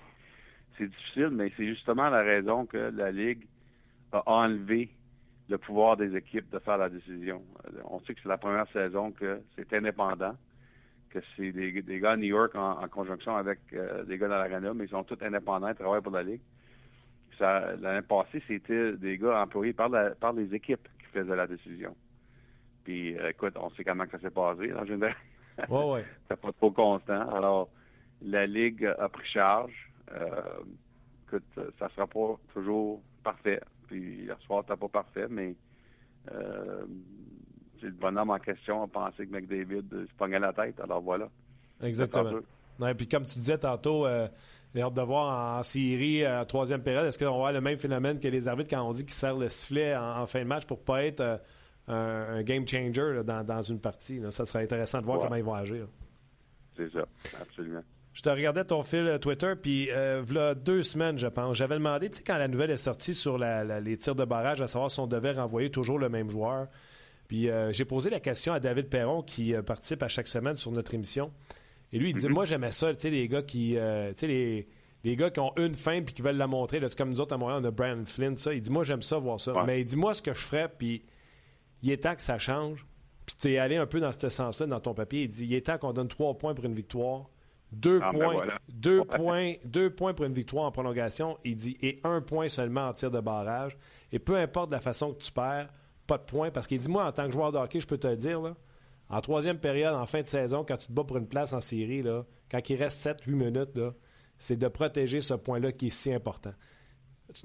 c'est difficile, mais c'est justement la raison que la Ligue a enlevé le pouvoir des équipes de faire la décision. Euh, on sait que c'est la première saison que c'est indépendant, que c'est des, des, gars à New York en, conjonction avec euh, des gars dans l'Arena, mais ils sont tous indépendants, ils travaillent pour la Ligue. L'année passée, c'était des gars employés par, la, par les équipes qui faisaient la décision. Puis, euh, écoute, on sait comment que ça s'est passé, en général. Ouais, ouais. c'est pas trop constant. Alors, la Ligue a pris charge. écoute, ça sera pas toujours parfait. Puis hier soir, c'était pas parfait, mais euh, le bonhomme en question a pensé que McDavid se pognait la tête. Alors voilà. Exactement. Ouais, puis comme tu disais tantôt, euh, les hâte de voir en série, en troisième période, est-ce qu'on va avoir le même phénomène que les arbitres quand on dit qu'ils serrent le sifflet en, fin de match pour pas être euh, un, game changer dans, une partie? Ça serait intéressant de voir comment ils vont agir. C'est ça, absolument. Je te regardais ton fil euh, Twitter, puis euh, voilà deux semaines, je pense. J'avais demandé, tu sais, quand la nouvelle est sortie sur les tirs de barrage, à savoir si on devait renvoyer toujours le même joueur. Puis euh, j'ai posé la question à David Perron, qui participe à chaque semaine sur notre émission. Et lui, il dit, mm-hmm. moi, j'aimais ça, tu sais, les gars qui, tu sais, les, les, gars qui ont une fin puis qui veulent la montrer. Là, comme nous autres à Montréal, on a Brian Flynn, ça. Il dit, moi, j'aime ça, voir ça. Mais il dit, moi, ce que je ferais, puis il est temps que ça change. Puis tu es allé un peu dans ce sens-là dans ton papier. Il dit, il est temps qu'on donne trois points pour une victoire deux, ah, ben points, deux, points, deux points pour une victoire en prolongation, il dit, et un point seulement en tir de barrage. Et peu importe la façon que tu perds, pas de points. Parce qu'il dit, moi, en tant que joueur de hockey, je peux te le dire, là, en troisième période, en fin de saison, quand tu te bats pour une place en série, là, quand il reste 7-8 minutes, c'est de protéger ce point-là qui est si important.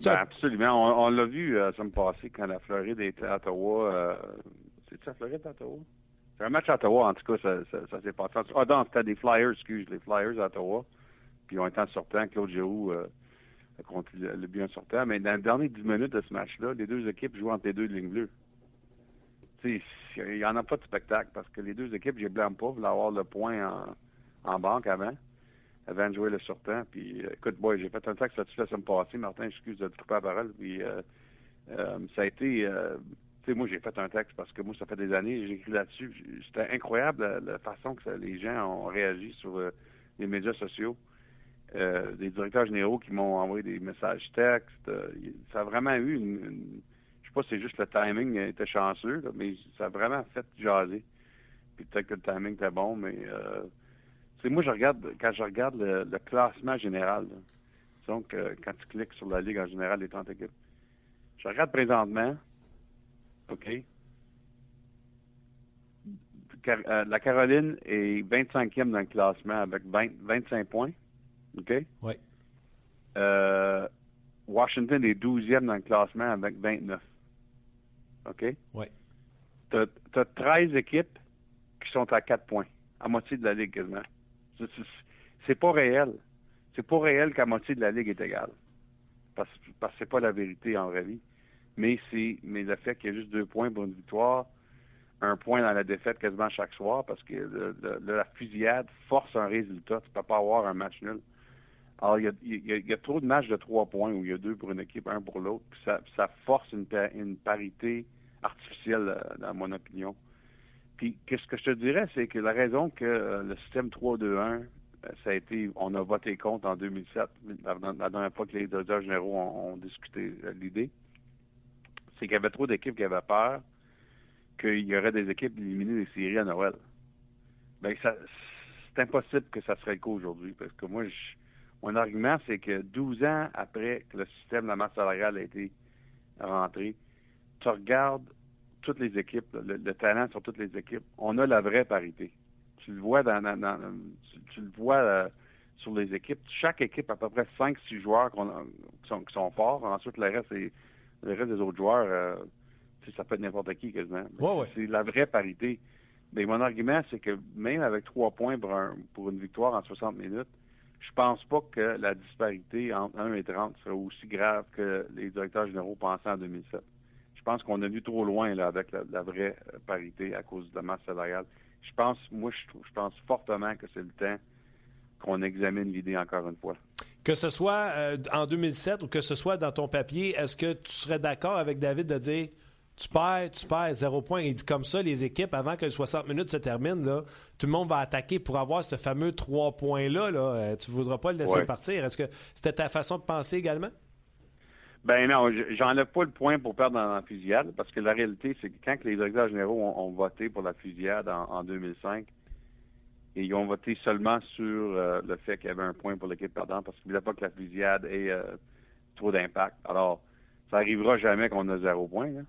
Ben, absolument. On, l'a vu ça me passait quand la Floride était à Ottawa. Euh, c'est la Floride à Ottawa? C'est un match à Ottawa, en tout cas, ça, ça, s'est passé. Ah non, c'était des Flyers, excuse, les Flyers à Ottawa. Puis ils ont été en sortant, Claude Giroux euh, a compté le, bien sortant. Mais dans les dernières 10 minutes de ce match-là, les deux équipes jouent entre les deux lignes bleues. Il n'y en a pas de spectacle parce que les deux équipes, je ne blâme pas, voulaient avoir le point en, en banque avant avant de jouer le sortant. Puis, euh, écoute, boy, j'ai fait un texte là-dessus la semaine passée. Martin, excuse de te couper la parole. Puis, euh, euh, ça a été... tu sais, moi, j'ai fait un texte parce que moi, ça fait des années, j'ai écrit là-dessus. C'était incroyable la, façon que les gens ont réagi sur les médias sociaux. des directeurs généraux qui m'ont envoyé des messages textes. ça a vraiment eu une, pas c'est juste le timing était chanceux, mais ça a vraiment fait jaser. Puis peut-être que le timing était bon, mais c'est moi, je regarde, quand je regarde le, classement général, donc euh, quand tu cliques sur la Ligue en général des 30 équipes, je regarde présentement, OK, euh, la Caroline est 25e dans le classement avec 25 points, OK? Oui. Euh, Washington est 12e dans le classement avec 29. OK? Oui. Tu as, 13 équipes qui sont à 4 points, à moitié de la Ligue quasiment. C'est pas réel. C'est pas réel qu'à moitié de la Ligue est égale. Parce, parce que c'est pas la vérité en vie. Mais c'est mais le fait qu'il y a juste deux points pour une victoire, un point dans la défaite quasiment chaque soir, parce que la fusillade force un résultat. Tu peux pas avoir un match nul. Alors, il y, a, trop de matchs de trois points où il y a deux pour une équipe, un pour l'autre. Ça, ça force une, une parité artificielle, euh, dans mon opinion. Puis, qu'est-ce que je te dirais, c'est que la raison que euh, le système 3-2-1, euh, ça a été, on a voté contre en 2007, la, dernière fois que les directeurs généraux ont, discuté l'idée, c'est qu'il y avait trop d'équipes qui avaient peur qu'il y aurait des équipes éliminées des séries à Noël. Bien, c'est impossible que ça serait le cas aujourd'hui, parce que moi, mon argument, c'est que 12 ans après que le système de la masse salariale a été rentré, tu regardes toutes les équipes, le, talent sur toutes les équipes. On a la vraie parité. Tu le vois dans, tu, le vois euh, sur les équipes. Chaque équipe a à peu près 5-6 joueurs qui, sont, forts. Ensuite, le reste, le reste des autres joueurs, euh, ça peut être n'importe qui quasiment. C'est la vraie parité. Mais mon argument, c'est que même avec trois points pour, pour une victoire en 60 minutes, je pense pas que la disparité entre 1 et 30 serait aussi grave que les directeurs généraux pensaient en 2007 je pense qu'on a vu trop loin là, avec la, vraie euh, parité à cause de la masse salariale. Je pense, moi, je, pense fortement que c'est le temps qu'on examine l'idée encore une fois. Que ce soit euh, en 2007 ou que ce soit dans ton papier, est-ce que tu serais d'accord avec David de dire tu perds, tu perds, zéro point? Il dit comme ça, les équipes, avant que les 60 minutes se terminent, là, tout le monde va attaquer pour avoir ce fameux trois points-là. Là. Euh, tu ne voudras pas le laisser partir. Est-ce que c'était ta façon de penser également? Ben non, j'enlève pas le point pour perdre dans la fusillade, parce que la réalité, c'est que quand les directeurs généraux ont, voté pour la fusillade en, 2005, et ils ont voté seulement sur euh, le fait qu'il y avait un point pour l'équipe perdante, parce qu'ils ne voulaient pas que la fusillade ait euh, trop d'impact. Alors, ça arrivera jamais qu'on a zéro point.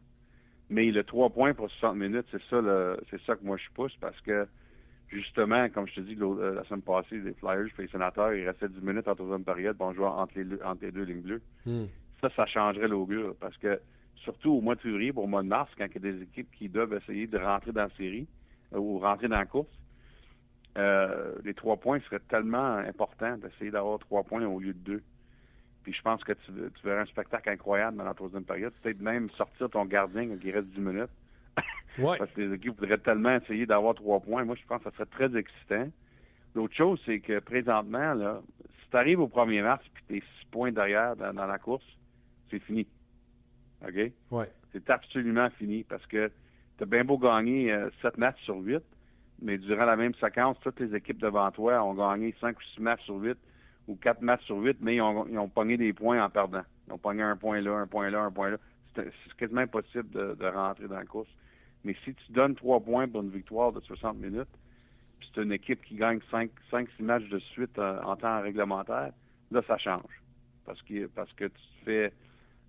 Mais le trois points pour 60 minutes, c'est ça, c'est ça que moi je pousse, parce que justement, comme je te dis, euh, la semaine passée, les Flyers et les sénateurs, il restait 10 minutes en troisième période, bon, entre les, entre les deux lignes bleues. Hmm ça, ça changerait l'augure. Parce que, surtout au mois de février, pour au mois de mars, quand il y a des équipes qui doivent essayer de rentrer dans la série euh, ou rentrer dans la course, euh, les trois points seraient tellement importants d'essayer d'avoir trois points au lieu de deux. Puis je pense que tu, verrais un spectacle incroyable dans la troisième période. Peut-être même sortir ton gardien qui reste 10 minutes. Parce que les équipes voudraient tellement essayer d'avoir trois points. Moi, je pense que ça serait très excitant. L'autre chose, c'est que présentement, là, si tu arrives au premier mars et tu es six points derrière dans la course, c'est fini. OK? Ouais. C'est absolument fini parce que tu as bien beau gagner euh, 7 matchs sur 8, mais durant la même séquence, toutes les équipes devant toi ont gagné 5 ou 6 matchs sur 8 ou 4 matchs sur 8, mais ils ont, ils ont pogné des points en perdant. Ils ont pogné un point là, un point là, un point là. C'est quasiment impossible de, rentrer dans la course. Mais si tu donnes 3 points pour une victoire de 60 minutes, puis c'est une équipe qui gagne 5-6 matchs de suite euh, en temps réglementaire, là, ça change. Parce que, parce que tu fais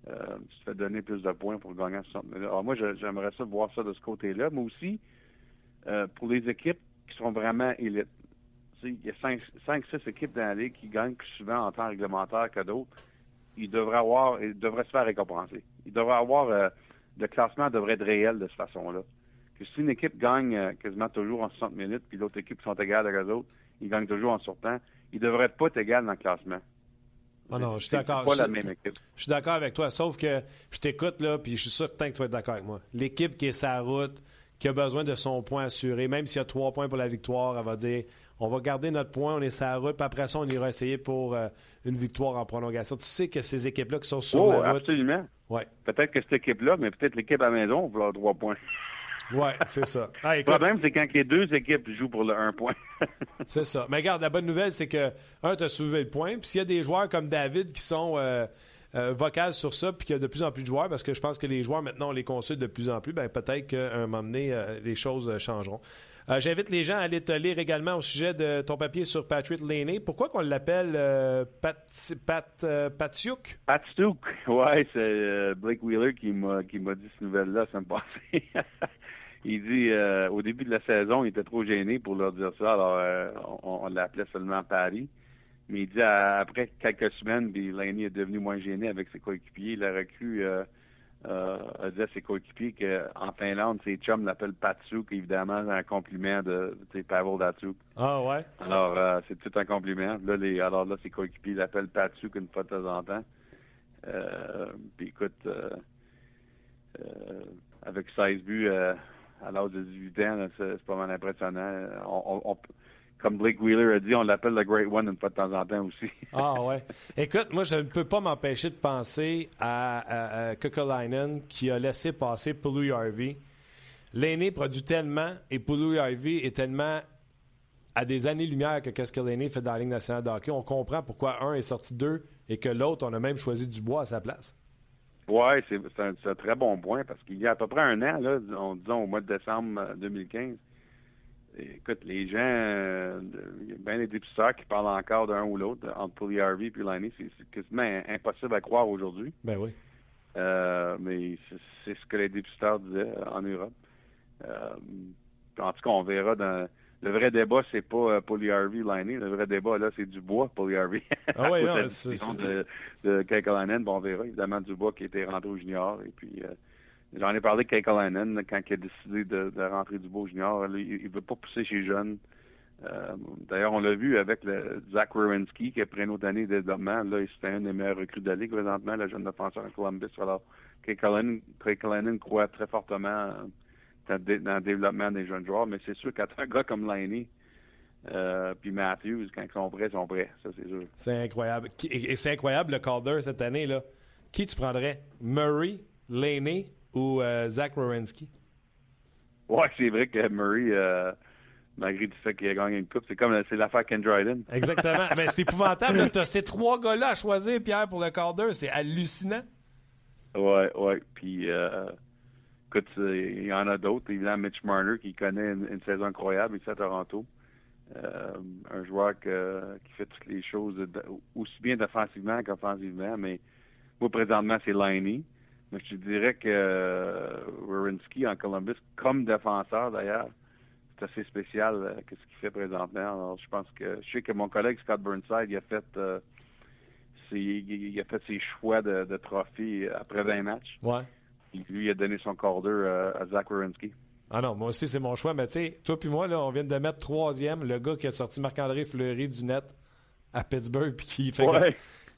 euh, tu te fais donner plus de points pour gagner 60 minutes. Alors moi, j'aimerais ça voir ça de ce côté-là, mais aussi euh, pour les équipes qui sont vraiment élites. Il y a 5-6 équipes dans la Ligue qui gagnent plus souvent en temps réglementaire que d'autres. Ils devraient avoir, ils devraient se faire récompenser. Ils devraient avoir, euh, le classement devrait être réel de cette façon-là. Que si une équipe gagne euh, quasiment toujours en 60 minutes, puis l'autre équipe qui sont égales avec eux autres, ils gagnent toujours en sortant, ils devraient pas être égales dans le classement. Ah non, je suis d'accord. pas la Je- même équipe. Je suis d'accord avec toi, sauf que je t'écoute, là, puis je suis certain que tu vas être d'accord avec moi. L'équipe qui est sa route, qui a besoin de son point assuré, même s'il y a trois points pour la victoire, elle va dire on va garder notre point, on est sa route, puis après ça, on ira essayer pour euh, une victoire en prolongation. Tu sais que ces équipes-là qui sont sur Oh, la route. absolument. Ouais, Peut-être que cette équipe-là, mais peut-être l'équipe à la maison va avoir trois points. Ouais, c'est ça. Ah, Le écoute, problème, c'est quand les deux équipes jouent pour le un point. C'est ça. Mais regarde, la bonne nouvelle, c'est que, un, tu as soulevé le point. Puis s'il y a des joueurs comme David qui sont euh, euh, vocales sur ça, puis qu'il y a de plus en plus de joueurs, parce que je pense que les joueurs, maintenant, on les consulte de plus en plus, ben peut-être qu'à un moment donné, euh, les choses changeront. J'invite les gens à aller te lire également au sujet de ton papier sur Patrick Laney. Pourquoi qu'on l'appelle Pat, Pat, Patsiouk? Pat Stook, ouais, c'est Blake Wheeler qui m'a qui m'a dit cette nouvelle-là, ça me passait. il dit euh, au début de la saison, il était trop gêné pour leur dire ça, alors euh, on, on l'appelait seulement Paris. Mais il dit à- après quelques semaines, puis Laney est devenu moins gêné avec ses coéquipiers. Il a recru euh, euh, a dit à ses coéquipiers qu'en Finlande, ses chums l'appellent Patsouk, évidemment, un compliment de Pavel Datsuk. Ah ouais? Alors, euh, c'est tout un compliment. Là, les, alors là, ses coéquipiers l'appellent Patsuk une fois de temps en temps. Euh, puis écoute, euh, euh, avec 16 buts euh, à l'âge de 18 ans, c'est pas mal impressionnant. On, on- on- comme Blake Wheeler a dit, on l'appelle le Great One une fois de temps en temps aussi. Ah ouais. Écoute, moi, je ne peux pas m'empêcher de penser à, à, qui a laissé passer Pulu Harvey. L'aîné produit tellement et Pulu Harvey est tellement à des années-lumière que qu'est-ce que l'aîné fait dans la Ligue nationale de hockey. On comprend pourquoi un est sorti deux et que l'autre, on a même choisi Dubois à sa place. Ouais, c'est c'est un, c'est un très bon point parce qu'il y a à peu près un an, là, disons, disons au mois de décembre euh, 2015, écoute, les gens, euh, il y a bien des dépisteurs qui parlent encore d'un ou l'autre, entre Pulley Harvey et Laney. C'est c'est quasiment impossible à croire aujourd'hui. Ben oui. Euh, mais c'est ce que les dépisteurs disaient euh, en Europe. Euh, en tout cas, on verra dans. Le vrai débat, c'est pas euh, Pulley Harvey, Laney. Le vrai débat, là, c'est Dubois, Pulley Harvey. Ah oui, non, la c'est- c'est- de, de Kekalainen. Bon, on verra. Évidemment, Dubois qui était rentré au junior. Et puis, euh, j'en ai parlé avec Kekalainen quand il a décidé de, de rentrer Dubois au junior. Là, il, il veut pas pousser chez les jeunes. Euh, D'ailleurs, on l'a vu avec le Zach Werenski qui a pris une autre année de développement. Là, c'est un des meilleurs recrues de la Ligue présentement, le jeune défenseur à Columbus. Alors, Kekalainen Kekalainen croit très fortement euh, dans, le dé- dans le développement des jeunes joueurs. Mais c'est sûr qu'à un gars comme Laney, euh, puis Matthews, quand ils sont prêts, ils sont prêts. Ça, c'est sûr. C'est incroyable. Et c'est incroyable le Calder cette année. là. Qui tu prendrais? Murray, Laney ou euh, Zach Wierenski? Ouais, c'est vrai que Murray, euh, malgré du fait qu'il a gagné une coupe, c'est comme c'est l'affaire Ken Dryden. Exactement. Mais c'est épouvantable. Tu as ces trois gars-là à choisir, Pierre, pour le Calder. C'est hallucinant. Ouais, ouais. Puis, euh, écoute, il y en a d'autres. Évidemment, Mitch Marner qui connaît une, saison incroyable ici à Toronto. Euh, un joueur qui fait toutes les choses aussi bien défensivement qu'offensivement. Mais moi, présentement, c'est Liney. Mais je dirais que euh, en Columbus, comme défenseur d'ailleurs, c'est assez spécial euh, que ce qu'il fait présentement. Alors, je pense que je sais que mon collègue Scott Burnside, il a fait euh, ses, il il a fait ses choix de, de après 20 matchs. Ouais. Puis lui, a donné son Calder euh, à Zach Werenski. Ah non, moi aussi, c'est mon choix. Mais tu sais, toi puis moi, là, on vient de mettre troisième, le gars qui a sorti Marc-André Fleury du net à Pittsburgh, puis qui fait Ouais.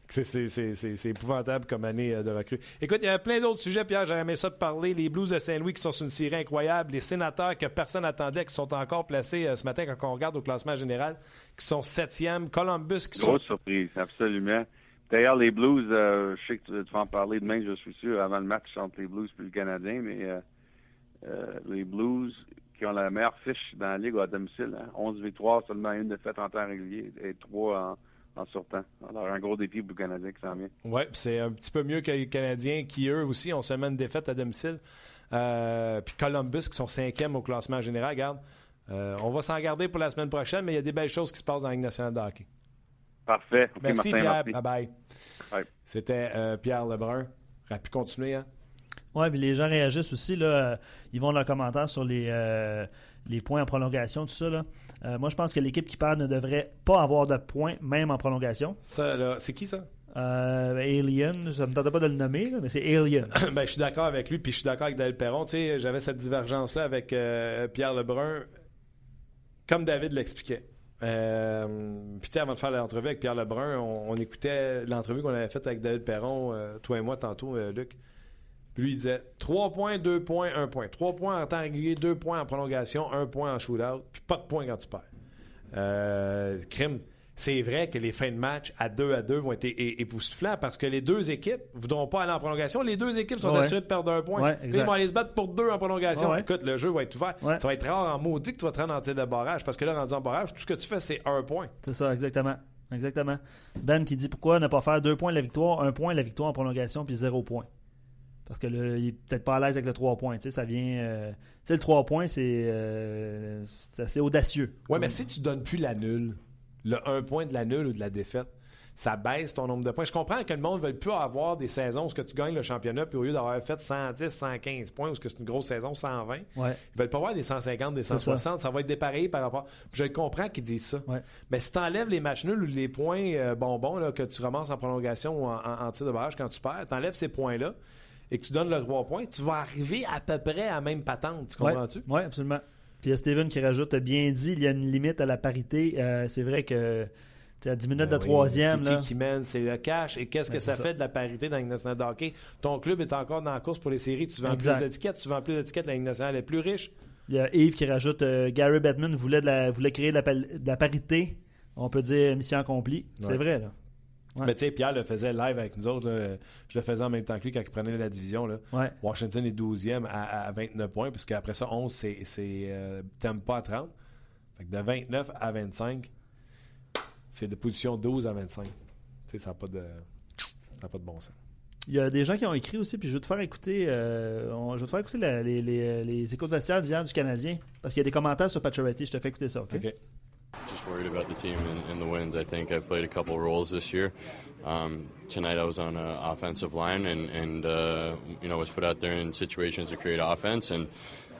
que- c'est- épouvantable comme année euh, de recrue. Écoute, il y a plein d'autres sujets, Pierre, j'aurais aimé ça de parler. Les Blues de Saint-Louis qui sont sur une série incroyable, les sénateurs que personne n'attendait, qui sont encore placés euh, ce matin quand on regarde au classement général, qui sont septième, Columbus qui sont... Grosse surprise, absolument. D'ailleurs, les Blues, euh, je sais que tu, vas en parler demain, je suis sûr, avant le match entre les Blues et le Canadien, mais euh, euh, les Blues qui ont la meilleure fiche dans la Ligue à domicile, hein, 11 victoires, seulement une défaite en temps régulier et trois en, en sortant. Alors, un gros défi pour le Canadien qui s'en vient. Oui, c'est un petit peu mieux que les Canadiens qui, eux aussi, ont seulement une défaite à domicile. Puis Columbus, qui sont cinquième au classement général. Regarde, on va s'en garder pour la semaine prochaine, mais il y a des belles choses qui se passent dans la Ligue nationale de hockey. Parfait. Ok, Merci, Martin, Pierre. merci. Bye-bye. Bye. C'était euh, Pierre Lebrun. aurait pu continuer, hein? Oui, puis les gens réagissent aussi. Là, ils vont dans leurs commentaires sur les, euh, les points en prolongation, tout ça. Là. Euh, moi, je pense que l'équipe qui perd ne devrait pas avoir de points, même en prolongation. Ça, là, c'est qui ça? Euh, Alien, ça me tentait pas de le nommer, là, mais c'est Alien. ben, je suis d'accord avec lui, puis je suis d'accord avec David Perron. Tu sais, j'avais cette divergence-là avec euh, Pierre Lebrun, comme David l'expliquait. Euh, puis avant de faire l'entrevue avec Pierre Lebrun, on, on écoutait l'entrevue qu'on avait faite avec David Perron, euh, toi et moi tantôt, euh, Luc. Puis lui, il disait 3 points, 2 points, 1 point. 3 points en temps régulier, 2 points en prolongation, 1 point en shootout, puis pas de points quand tu perds. Euh, crime. C'est vrai que les fins de match à 2 à 2 vont être époustouflants parce que les deux équipes ne voudront pas aller en prolongation. Les deux équipes sont Ouais. assurées de perdre un point. Ouais, Ils vont aller se battre pour deux en prolongation. Ouais. Écoute, le jeu va être ouvert. Ça va être rare en maudit que tu vas te rendre en tir de barrage parce que là, rendu en barrage, tout ce que tu fais, c'est un point. C'est ça, exactement. Exactement. Ben qui dit pourquoi ne pas faire deux points la victoire, un point la victoire en prolongation, puis zéro point. Parce que là, il est peut-être pas à l'aise avec le 3 points. Tu sais, ça vient. euh, Tu sais, le 3 points, c'est euh, c'est assez audacieux. Ouais, mais si tu donnes plus la nulle, le 1 point de la nulle ou de la défaite, ça baisse ton nombre de points. Je comprends que le monde ne veut plus avoir des saisons où ce que tu gagnes le championnat, puis au lieu d'avoir fait 110, 115 points, ou ce que c'est une grosse saison, 120, Ouais. ils veulent pas avoir des 150, des 160. Ça. va être dépareillé par rapport. Puis je comprends qu'ils disent ça. Ouais. Mais si tu enlèves les matchs nuls ou les points euh, bonbons là, que tu ramasses en prolongation ou en, en- en tir de barrage quand tu perds, tu enlèves ces points-là et que tu donnes le 3 points, tu vas arriver à peu près à la même patente. Tu comprends-tu? ouais, absolument. Puis il y a Steven qui rajoute bien dit, il y a une limite à la parité. Euh, c'est vrai que à 10 minutes Ben de oui, troisième. C'est qui qui mène? C'est le cash. Et qu'est-ce que Ben, ça, c'est fait de la parité dans la Ligue nationale de hockey? Ton club est encore dans la course pour les séries. Tu vends Exact. plus d'étiquettes. Tu vends plus d'étiquettes. La Ligue nationale est plus riche. Il y a Yves qui rajoute euh, Gary Bettman voulait, de la- voulait créer de la, pal- de la parité. On peut dire mission accomplie. C'est vrai, là. Ouais. Mais tu sais, Pierre le faisait live avec nous autres. là. Je le faisais en même temps que lui quand il prenait la division. Là. Ouais. Washington est 12e à, à 29 points, parce qu'après ça, 11, c'est, euh, t'aimes pas à 30. Fait que de 29 à 25, c'est de position 12 à 25. Tu sais, ça n'a pas, de, ça a pas de bon sens. Il y a des gens qui ont écrit aussi, puis je vais te faire écouter, euh, on- je vais te faire écouter la- les, les, les d'hier du Canadien. Parce qu'il y a des commentaires sur Pacioretty. Je te fais écouter ça, OK? OK. Just worried about the team and, and the wins. I think I've played a couple roles this year. Um, tonight I was on an offensive line and, and uh, you know was put out there in situations to create offense and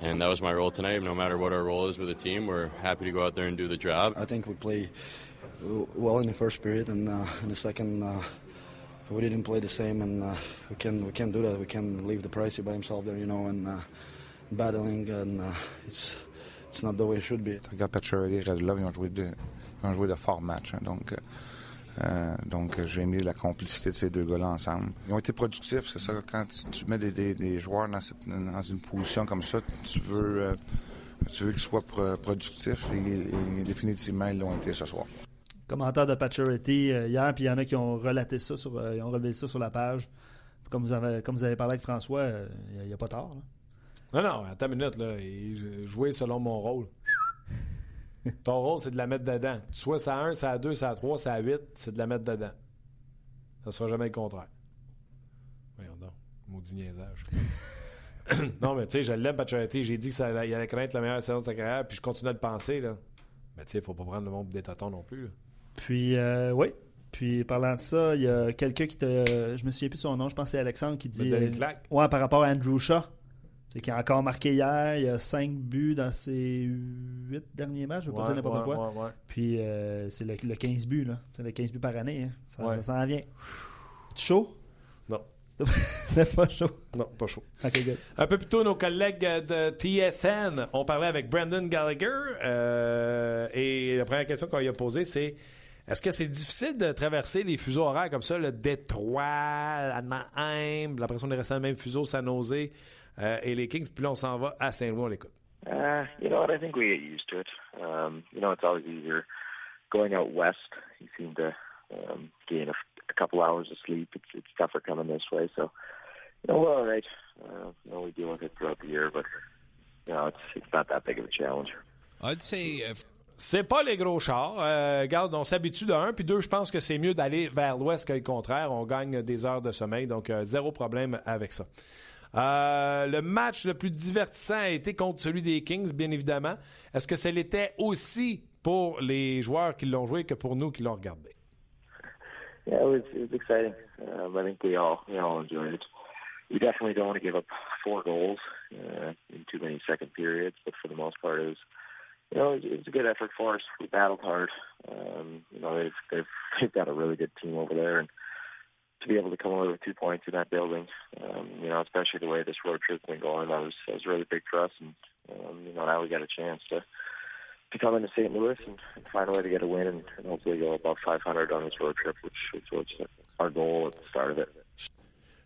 and that was my role tonight. No matter what our role is with the team, we're happy to go out there and do the job. I think we play well in the first period, and uh, in the second, uh, we didn't play the same, and uh, we can we can't do that. We can leave the pricey by himself there, you know, and uh, battling, and uh, it's it's not the way it should be. Regarde Pacioretty et Radulov, ils ont joué de, ils ont joué de forts matchs. hein, donc, euh, euh, donc euh, j'ai aimé la complicité de ces deux gars-là ensemble. Ils ont été productifs, c'est ça. Quand tu, mets des, des, des joueurs dans, cette, dans une position comme ça, tu veux, euh, tu veux qu'ils soient pro- productifs et, et définitivement ils l'ont été ce soir. Commentaire de Pacioretty euh, hier, puis il y en a qui ont relaté ça, sur, euh, ils ont relevé ça sur la page. Comme vous avez, comme vous avez parlé avec François, euh, il n'y a, pas tort. là. Non, non, attends une minute. Là. Jouer selon mon rôle. Ton rôle, c'est de la mettre dedans. Que tu sois ça à 1, ça à 2, ça à 3, ça à 8, c'est de la mettre dedans. Ça ne sera jamais le contraire. Voyons donc, maudit niaisage. non, mais tu sais, je l'aime, Pacioretty. J'ai dit qu'il allait connaître la meilleure saison de sa carrière, puis je continue à le penser. Là. Mais tu sais, il faut pas prendre le monde des tâtons non plus. là. Puis, euh, oui. Puis, parlant de ça, il y a quelqu'un qui te. Je me souviens plus de son nom, je pense que c'est Alexandre qui dit. Me donner une claque? ouais, par rapport à Andrew Shaw. C'est qui a encore marqué hier. Il a 5 buts dans ses 8 derniers matchs, je ne veux pas dire n'importe ouais, quoi. ouais. Puis, euh, c'est le, le 15 buts, là. C'est le 15 buts par année. hein. Ça, s'en vient. Tu chaud? Non. Pas chaud? Non, pas chaud. Good. Un peu plus tôt, nos collègues de TSN ont parlé avec Brandon Gallagher. euh, et la première question qu'on lui a posée, c'est est-ce que c'est difficile de traverser les fuseaux horaires comme ça, le Détroit, Anaheim, l'impression de rester dans le même fuseau, San Jose euh, et les Kings, puis là, on s'en va à Saint-Louis, on l'écoute. Uh, you know what? I think we get used to it. Um, you know, it's always easier going out west. You seem to um, gain a, a couple hours of sleep. It's it's tougher coming this way. So, you know, we're all right. Uh, you know, we deal with it throughout the year, but you know, it's it's not that big of a challenge. I'd say uh, C'est pas les gros chars. Euh, on s'habitue de un, puis deux, je pense que c'est mieux d'aller vers l'ouest que le contraire. On gagne des heures de sommeil, donc euh, zéro problème avec ça. Euh, le match le plus divertissant a été contre celui des Kings, bien évidemment. Est-ce que ça l'était aussi pour les joueurs qui l'ont joué que pour nous qui l'ont regardé? Yeah, it was it was exciting. Um, I think we all we all enjoyed it. we definitely don't want to give up four goals uh, in too many second periods, but for the most part, it was you know it was, a good effort for us. We battled hard. Um, you know they've they've they've got a really good team over there, and to be able to come away with two points in that building, um, you know, especially the way this road trip's been going, that was that was really big for us, and um, you know now we got a chance to to come into St. Louis and, and find a way to get a win and, and hopefully go above 500 on this road trip, which, which was our goal at the start of it.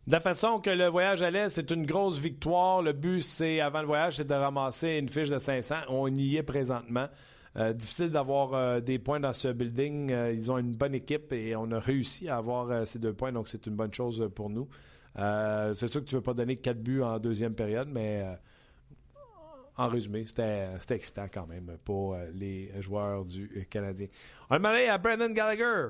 De la façon que le voyage allait, c'est une grosse victoire. Le but, c'est avant le voyage, c'est de ramasser une fiche de 500. On y est présentement. Euh, difficile d'avoir euh, des points dans ce building. Euh, ils ont une bonne équipe et on a réussi à avoir ces deux points, donc c'est une bonne chose pour nous. C'est sûr que tu ne veux pas donner quatre buts en deuxième période, mais en résumé, c'était excitant quand même pour les joueurs du Canadien. On va demander à Brandon Gallagher.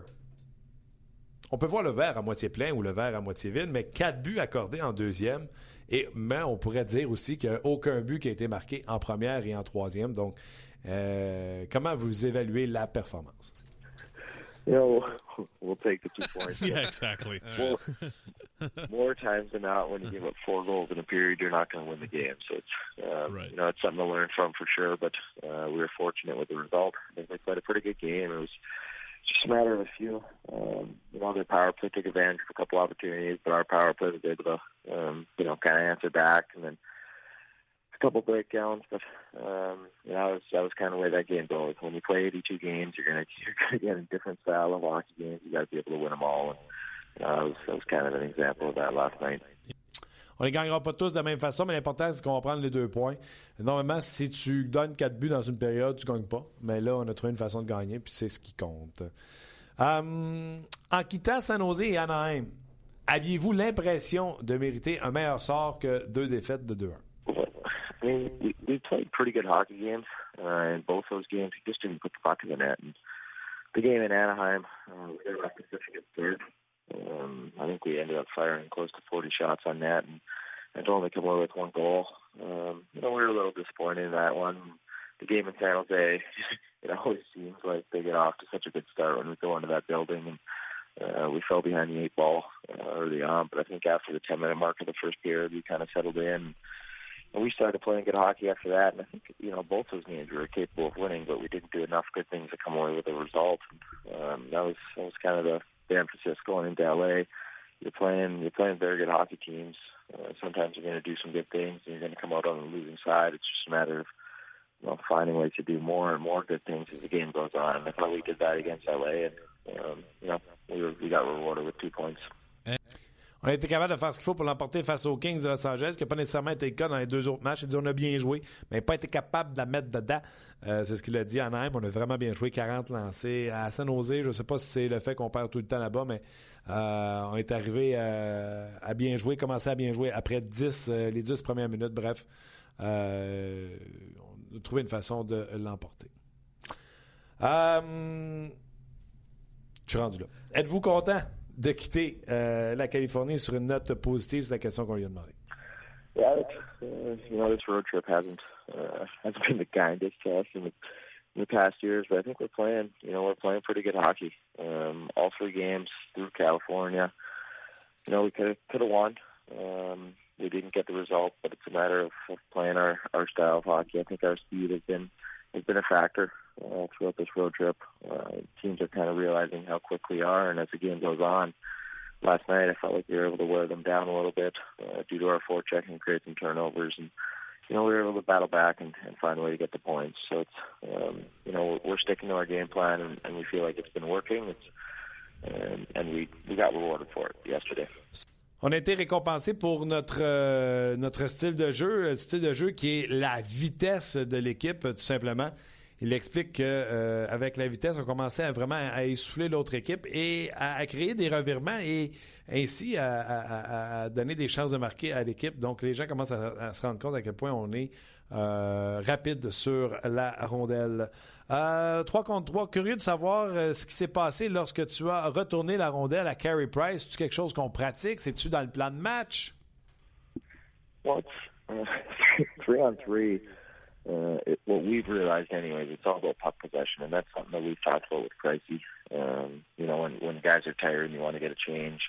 On peut voir le verre à moitié plein ou le verre à moitié vide, mais quatre buts accordés en deuxième. Et mais on pourrait dire aussi qu'il n'y a aucun but qui a été marqué en première et en troisième. Donc, euh, comment vous évaluez la performance? You know, we'll take the two points. yeah, exactly. More, more times than not, when you give up four goals in a period, you're not going to win the game. So it's um, Right. you know it's something to learn from for sure. But uh, we were fortunate with the result. I think they played a pretty good game. It was just a matter of a few. Um, you know, their power play took advantage of a couple opportunities, but our power play was able to um, you know kind of answer back, and then a couple breakdowns. But um, you know, that was that was kind of way that game goes. When you play 82 games, you're gonna you're gonna get a different style of hockey games. You got to be able to win them all. And know, that was that was kind of an example of that last night. On ne les gagnera pas tous de la même façon, mais l'important, c'est qu'on prendre les deux points. Normalement, si tu donnes quatre buts dans une période, tu ne gagnes pas. Mais là, on a trouvé une façon de gagner, puis c'est ce qui compte. Euh, en quittant San Jose et Anaheim, aviez-vous l'impression de mériter un meilleur sort que deux défaites de 2-1? I mean, we, we played pretty good hockey games. Uh, in both those games, we just didn't put the puck in the net. And the game in Anaheim, uh, we got up to. Um, I think we ended up firing close to 40 shots on net and, and only come away with one goal. Um, you know, we were a little disappointed in that one. The game in San Jose, it always seems like they get off to such a good start when we go into that building. And uh, we fell behind the eight ball uh, early on, but I think after the 10 minute mark of the first period, we kind of settled in. And we started playing good hockey after that, and I think you know both those games we were capable of winning, but we didn't do enough good things to come away with a result. Um, that was that was kind of the, the emphasis going into LA. You're playing you're playing very good hockey teams. Uh, sometimes you're going to do some good things, and you're going to come out on the losing side. It's just a matter of you know finding ways to do more and more good things as the game goes on. And I thought we did that against LA, and um, you know we were, we got rewarded with two points. On a été capable de faire ce qu'il faut pour l'emporter face aux Kings de Los Angeles, qui n'a pas nécessairement été le cas dans les deux autres matchs. Il dit on a bien joué, mais pas été capable de la mettre dedans. Euh, c'est ce qu'il a dit à Anaheim. On a vraiment bien joué, 40 lancés. À San Jose, je ne sais pas si c'est le fait qu'on perd tout le temps là-bas, mais euh, on est arrivé euh, à bien jouer, commencé à bien jouer après 10, les 10 premières minutes. Bref, on a trouvé une façon de l'emporter. Je suis rendu là. Êtes-vous content? De quitter euh, la Californie sur une note positive? C'est la question qu'on lui a demandé. Yeah, uh, you know, this road trip hasn't uh, hasn't been the kindest to us in the, in the past years, but I think we're playing. You know, we're playing pretty good hockey. Um, all three games through California. You know, we could could have won. Um, we didn't get the result, but it's a matter of, of playing our our style of hockey. I think our speed has been has been a factor uh, throughout this road trip. Uh, teams are kind of realizing how quick we are, and as the game goes on, last night I felt like we were able to wear them down a little bit uh, due to our forechecking and create some turnovers, and you know we were able to battle back and, and find a way to get the points. So it's um, you know we're sticking to our game plan, and, and we feel like it's been working. It's and, and we we got rewarded for it yesterday. On a été récompensé pour notre, euh, notre style de jeu, le style de jeu qui est la vitesse de l'équipe, tout simplement. Il explique qu'avec la vitesse, on commençait à vraiment à essouffler l'autre équipe et à, créer des revirements et ainsi à, donner des chances de marquer à l'équipe. Donc, les gens commencent à, se rendre compte à quel point on est euh, rapide sur la rondelle. Euh, 3 contre 3, curieux de savoir euh, ce qui s'est passé lorsque tu as retourné la rondelle à Carey Price. C'est-tu quelque chose qu'on pratique? C'est-tu dans le plan de match? Well, it's uh, three on three. Uh, it, what we've realized, anyways, it's all about puck possession, and that's something that we've talked about with Pricey. Um, you know, when when guys are tired and you want to get a change,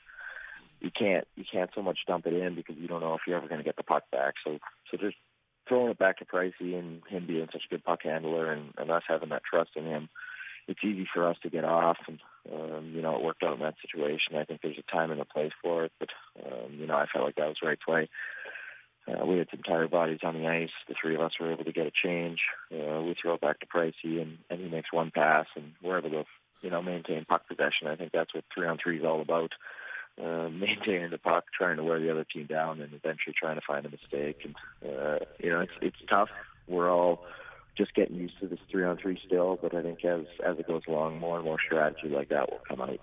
you can't you can't so much dump it in because you don't know if you're ever going to get the puck back. So so just throwing it back to Pricey and him being such a good puck handler and, and us having that trust in him, it's easy for us to get off. And um, you know, it worked out in that situation. I think there's a time and a place for it, but um, you know, I felt like that was the right play. Uh, we had some tired bodies on the ice. The three of us were able to get a change. Uh, we throw it back to Pricey, and, and he makes one pass, and we're able to, you know, maintain puck possession. I think that's what three on three is all about. Uh, maintaining the puck, trying to wear the other team down, and eventually trying to find a mistake. And uh, you know, it's it's tough. We're all just getting used to this three on three still, but I think as as it goes along, more and more strategy like that will come out.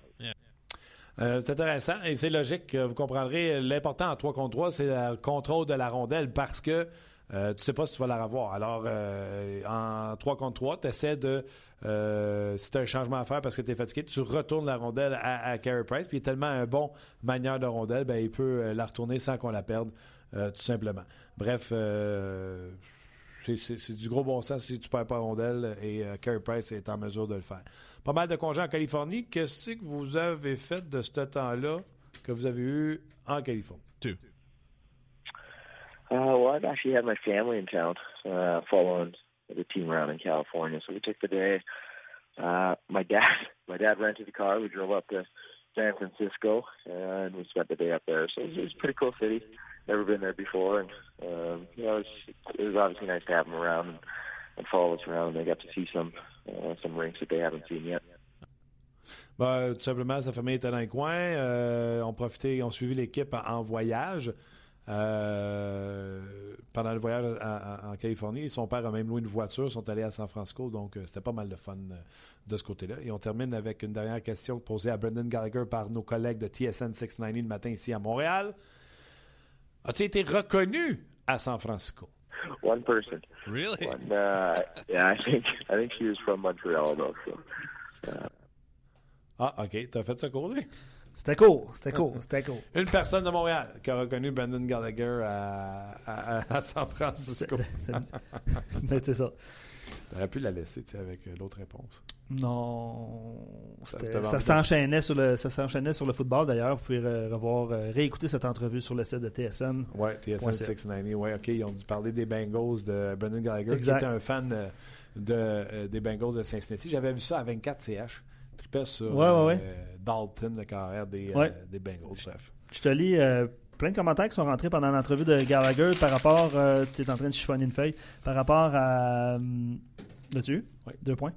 Euh, c'est intéressant et c'est logique. Vous comprendrez, l'important en 3 contre 3, c'est le contrôle de la rondelle parce que euh, tu sais pas si tu vas la revoir. Alors, euh, en 3 contre 3, tu essaies de, euh, si tu as un changement à faire parce que tu es fatigué, tu retournes la rondelle à, à Carey Price. Puis il est tellement un bon manière de rondelle, ben, il peut euh, la retourner sans qu'on la perde, tout simplement. Bref, c'est- du gros bon sens si tu perds pas rondelle et euh, Carey Price est en mesure de le faire. Pas mal de congés en Californie. Qu'est-ce que vous avez fait de ce temps-là que vous avez eu en Californie? Two. Uh, well, I've actually had my family in town uh, following the team around in California, so we took the day. Uh, my dad, my dad rented a car. We drove up to San Francisco, and we spent the day up there. So it was, it was a pretty cool city. Never been there before, and um, you know, it was, it was obviously nice to have them around and, and follow us around. They got to see some uh, some rinks that they haven't seen yet. Ben, tout simplement, sa famille était dans les coins. Euh, on profitait, on suivi l'équipe en, en voyage. euh, pendant le voyage à- en Californie, son père a même loué une voiture, sont allés à San Francisco, donc euh, c'était pas mal de fun euh, de ce côté-là. Et on termine avec une dernière question posée à Brendan Gallagher par nos collègues de TSN 690 le matin ici à Montréal. As-tu été reconnu à San Francisco? One person. Really? One, uh, yeah, I think I think she was from Montreal though. So. Uh, Ah, OK. T'as fait ça court, lui? C'était cool, c'était cool, c'était cool. Une personne de Montréal qui a reconnu Brendan Gallagher à, à- à San Francisco. Mais c'est ça. T'aurais pu la laisser tu sais, avec euh, l'autre réponse. Non. Ça s'enchaînait sur le, ça s'enchaînait sur le football d'ailleurs. Vous pouvez revoir, euh, réécouter cette entrevue sur le site de TSN. Ouais, TSN 690. Ouais, OK. Ils ont dû parler des Bengals de Brendan Gallagher, Exact. qui était un fan euh, de, des Bengals de Cincinnati. J'avais vu ça à 24CH. Tripais sur Ouais, ouais, ouais. euh, Dalton, le carrière des, euh, des Bengals. Bref. Je te lis euh, plein de commentaires qui sont rentrés pendant l'entrevue de Gallagher par rapport. tu es en train de chiffonner une feuille. Par rapport à. hum, L'as-tu eu? Oui. Deux points.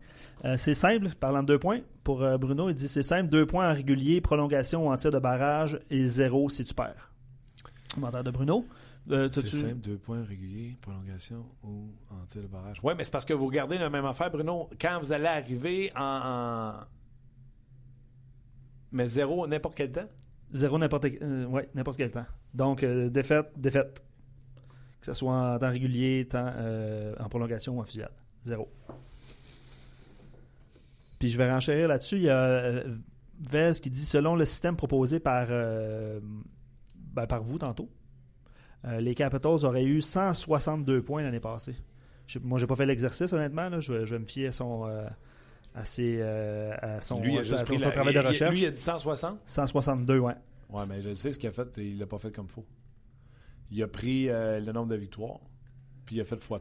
Euh, c'est simple, parlant de deux points. Pour euh, Bruno, il dit c'est simple, deux points en régulier, prolongation ou en tir de barrage et zéro si tu perds. Commentaire de Bruno. Euh, C'est simple, deux points réguliers, prolongation ou en tir de barrage. Oui, mais c'est parce que vous regardez la même affaire, Bruno. Quand vous allez arriver en. en- Mais zéro, n'importe quel temps? Zéro n'importe euh, n'importe quel temps. Donc, euh, défaite, défaite. Que ce soit en temps régulier, temps, euh, en prolongation ou en fusillade. Zéro. Puis je vais renchérir là-dessus. Il y a Vez qui dit selon le système proposé par, ben, par vous tantôt, les Capitals auraient eu 162 points l'année passée. Moi, j'ai pas fait l'exercice, honnêtement. là. Je vais me fier à son. À, ses, euh, à son, lui, il a à juste pris son la- travail de il- il- recherche. Lui, il a dit 160? 162, ouais. Ouais, mais je sais ce qu'il a fait, il l'a pas fait comme faux. Il a pris euh, le nombre de victoires, puis il a fait x3.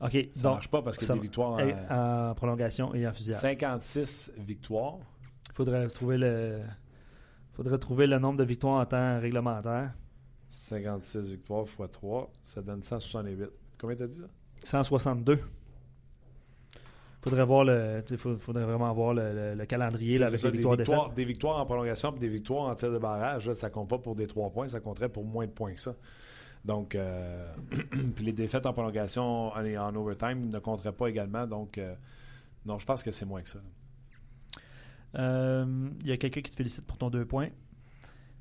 OK. Ça donc, marche pas parce que ça- des victoires et- en- prolongation et en fusillade. 56 victoires. Faudrait trouver le faudrait trouver le nombre de victoires en temps réglementaire. 56 victoires x 3, ça donne 168. Combien t'as dit, là? 162. Faudrait voir le faudrait vraiment voir le, le- le calendrier là, avec ça, les des victoires victoires, défaites. des victoires en prolongation puis des victoires en tir de barrage, là, ça compte pas pour des 3 points, ça compterait pour moins de points que ça. Donc, euh, puis les défaites en prolongation en, en overtime ne compteraient pas également. Donc, euh, non, je pense que c'est moins que ça. Euh, Il y a quelqu'un qui te félicite pour ton deux points.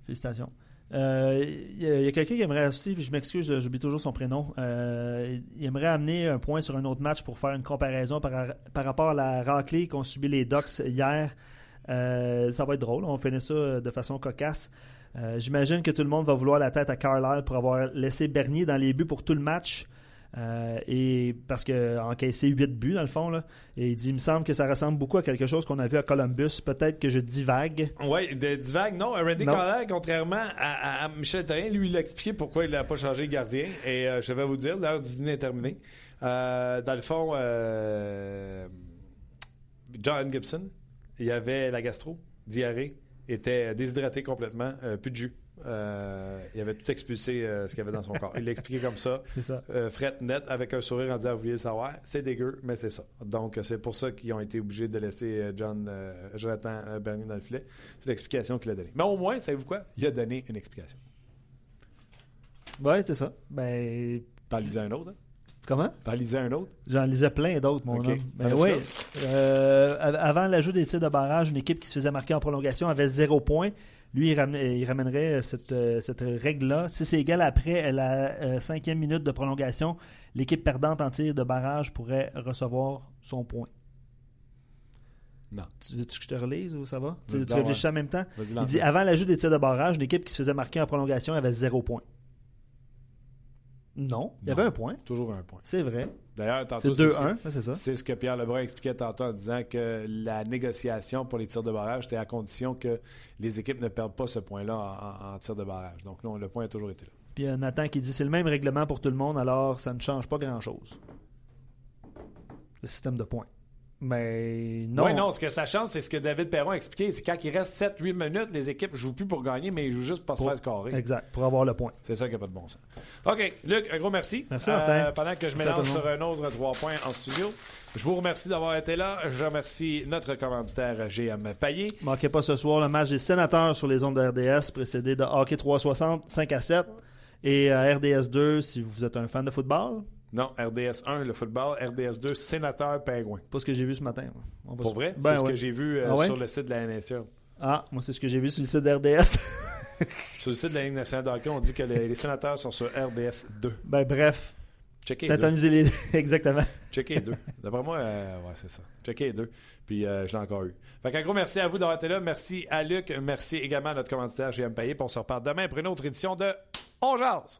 Félicitations. Euh, Il y a, il y a quelqu'un qui aimerait aussi, je m'excuse, j'oublie toujours son prénom. euh, il aimerait amener un point sur un autre match pour faire une comparaison par, rapport à la raclée qu'ont subi les Ducks hier. Euh, ça va être drôle, on finit ça de façon cocasse. Euh, J'imagine que tout le monde va vouloir la tête à Carlisle pour avoir laissé Bernier dans les buts pour tout le match. Euh, et parce que encaissé 8 buts dans le fond là, et il dit il me semble que ça ressemble beaucoup à quelque chose qu'on a vu à Columbus. Peut-être que je divague. Oui, divague, non. Randy. Collard, contrairement à, Michel Therrien, lui, il a expliqué pourquoi il n'a pas changé de gardien. Et euh, je vais vous dire, l'heure du dîner est terminée. Euh, dans le fond, John Gibson, il avait la gastro, diarrhée, était déshydraté complètement, plus de jus. Euh, il avait tout expulsé euh, ce qu'il y avait dans son corps. Il l'a expliqué comme ça. C'est ça. Euh, fret net avec un sourire en disant vous voulez le savoir c'est dégueu mais c'est ça donc c'est pour ça qu'ils ont été obligés de laisser John Jonathan Bernier dans le filet c'est l'explication qu'il a donnée mais au moins savez-vous quoi? Il a donné une explication Ouais, c'est ça. Ben, t'en lisais un autre hein? comment? T'en lisais un autre? J'en lisais plein d'autres, mon Ok. homme. Ben oui. avant l'ajout des tirs de barrage, une équipe qui se faisait marquer en prolongation avait zéro point. Lui, il, ramène- il ramènerait cette, euh, cette règle-là. Si c'est égal après la euh, cinquième minute de prolongation, l'équipe perdante en tir de barrage pourrait recevoir son point. non Tu veux-tu que je te relise ou ça va? Tu, tu réfléchis en même temps? Il dit avant l'ajout des tirs de barrage, l'équipe qui se faisait marquer en prolongation avait zéro point. Non, il y avait Non. un point. toujours un point C'est vrai. d'ailleurs C'est tantôt c'est ce 2-1, que- ouais, c'est ça. c'est ce que Pierre Lebrun expliquait tantôt en disant que la négociation pour les tirs de barrage était à condition que les équipes ne perdent pas ce point-là en, en- en tir de barrage donc là, le point a toujours été là Puis il y a Nathan qui dit c'est le même règlement pour tout le monde, alors ça ne change pas grand-chose. Le système de points. Mais non. Oui, non, ce que ça change, c'est ce que David Perron a expliqué. C'est quand il reste 7-8 minutes, les équipes jouent plus pour gagner, mais ils jouent juste pour se faire scorer. Exact, pour avoir le point. C'est ça qui n'a pas de bon sens. OK, Luc, un gros merci. Euh, Merci, Martin. pendant que je mélange sur un autre 3 points en studio, je vous remercie d'avoir été là. Je remercie notre commanditaire GM Payet. Manquez pas ce soir le match des sénateurs sur les ondes de RDS, précédé de Hockey 360, 5 à 7. Et euh, RDS 2, si vous êtes un fan de football, Non, RDS 1, le football. RDS 2, sénateur pingouin. pas ce que j'ai vu ce matin. On va Pour se- vrai? Ben c'est ce que j'ai vu euh, Ah ouais? sur le site de la NHL. Ah, moi c'est ce que j'ai vu sur le site de RDS. Sur le site de la Ligue nationale de hockey, on dit que les, les sénateurs sont sur RDS 2. ben bref, Checkez les deux. Exactement. Checkez les deux. D'après moi, euh, ouais, c'est ça. Checkez les deux. Puis euh, je l'ai encore eu. Fait qu'un gros merci à vous d'avoir été là. Merci à Luc. Merci également à notre commanditaire GM Payé. Puis on se reparle demain pour une autre édition de On Jase.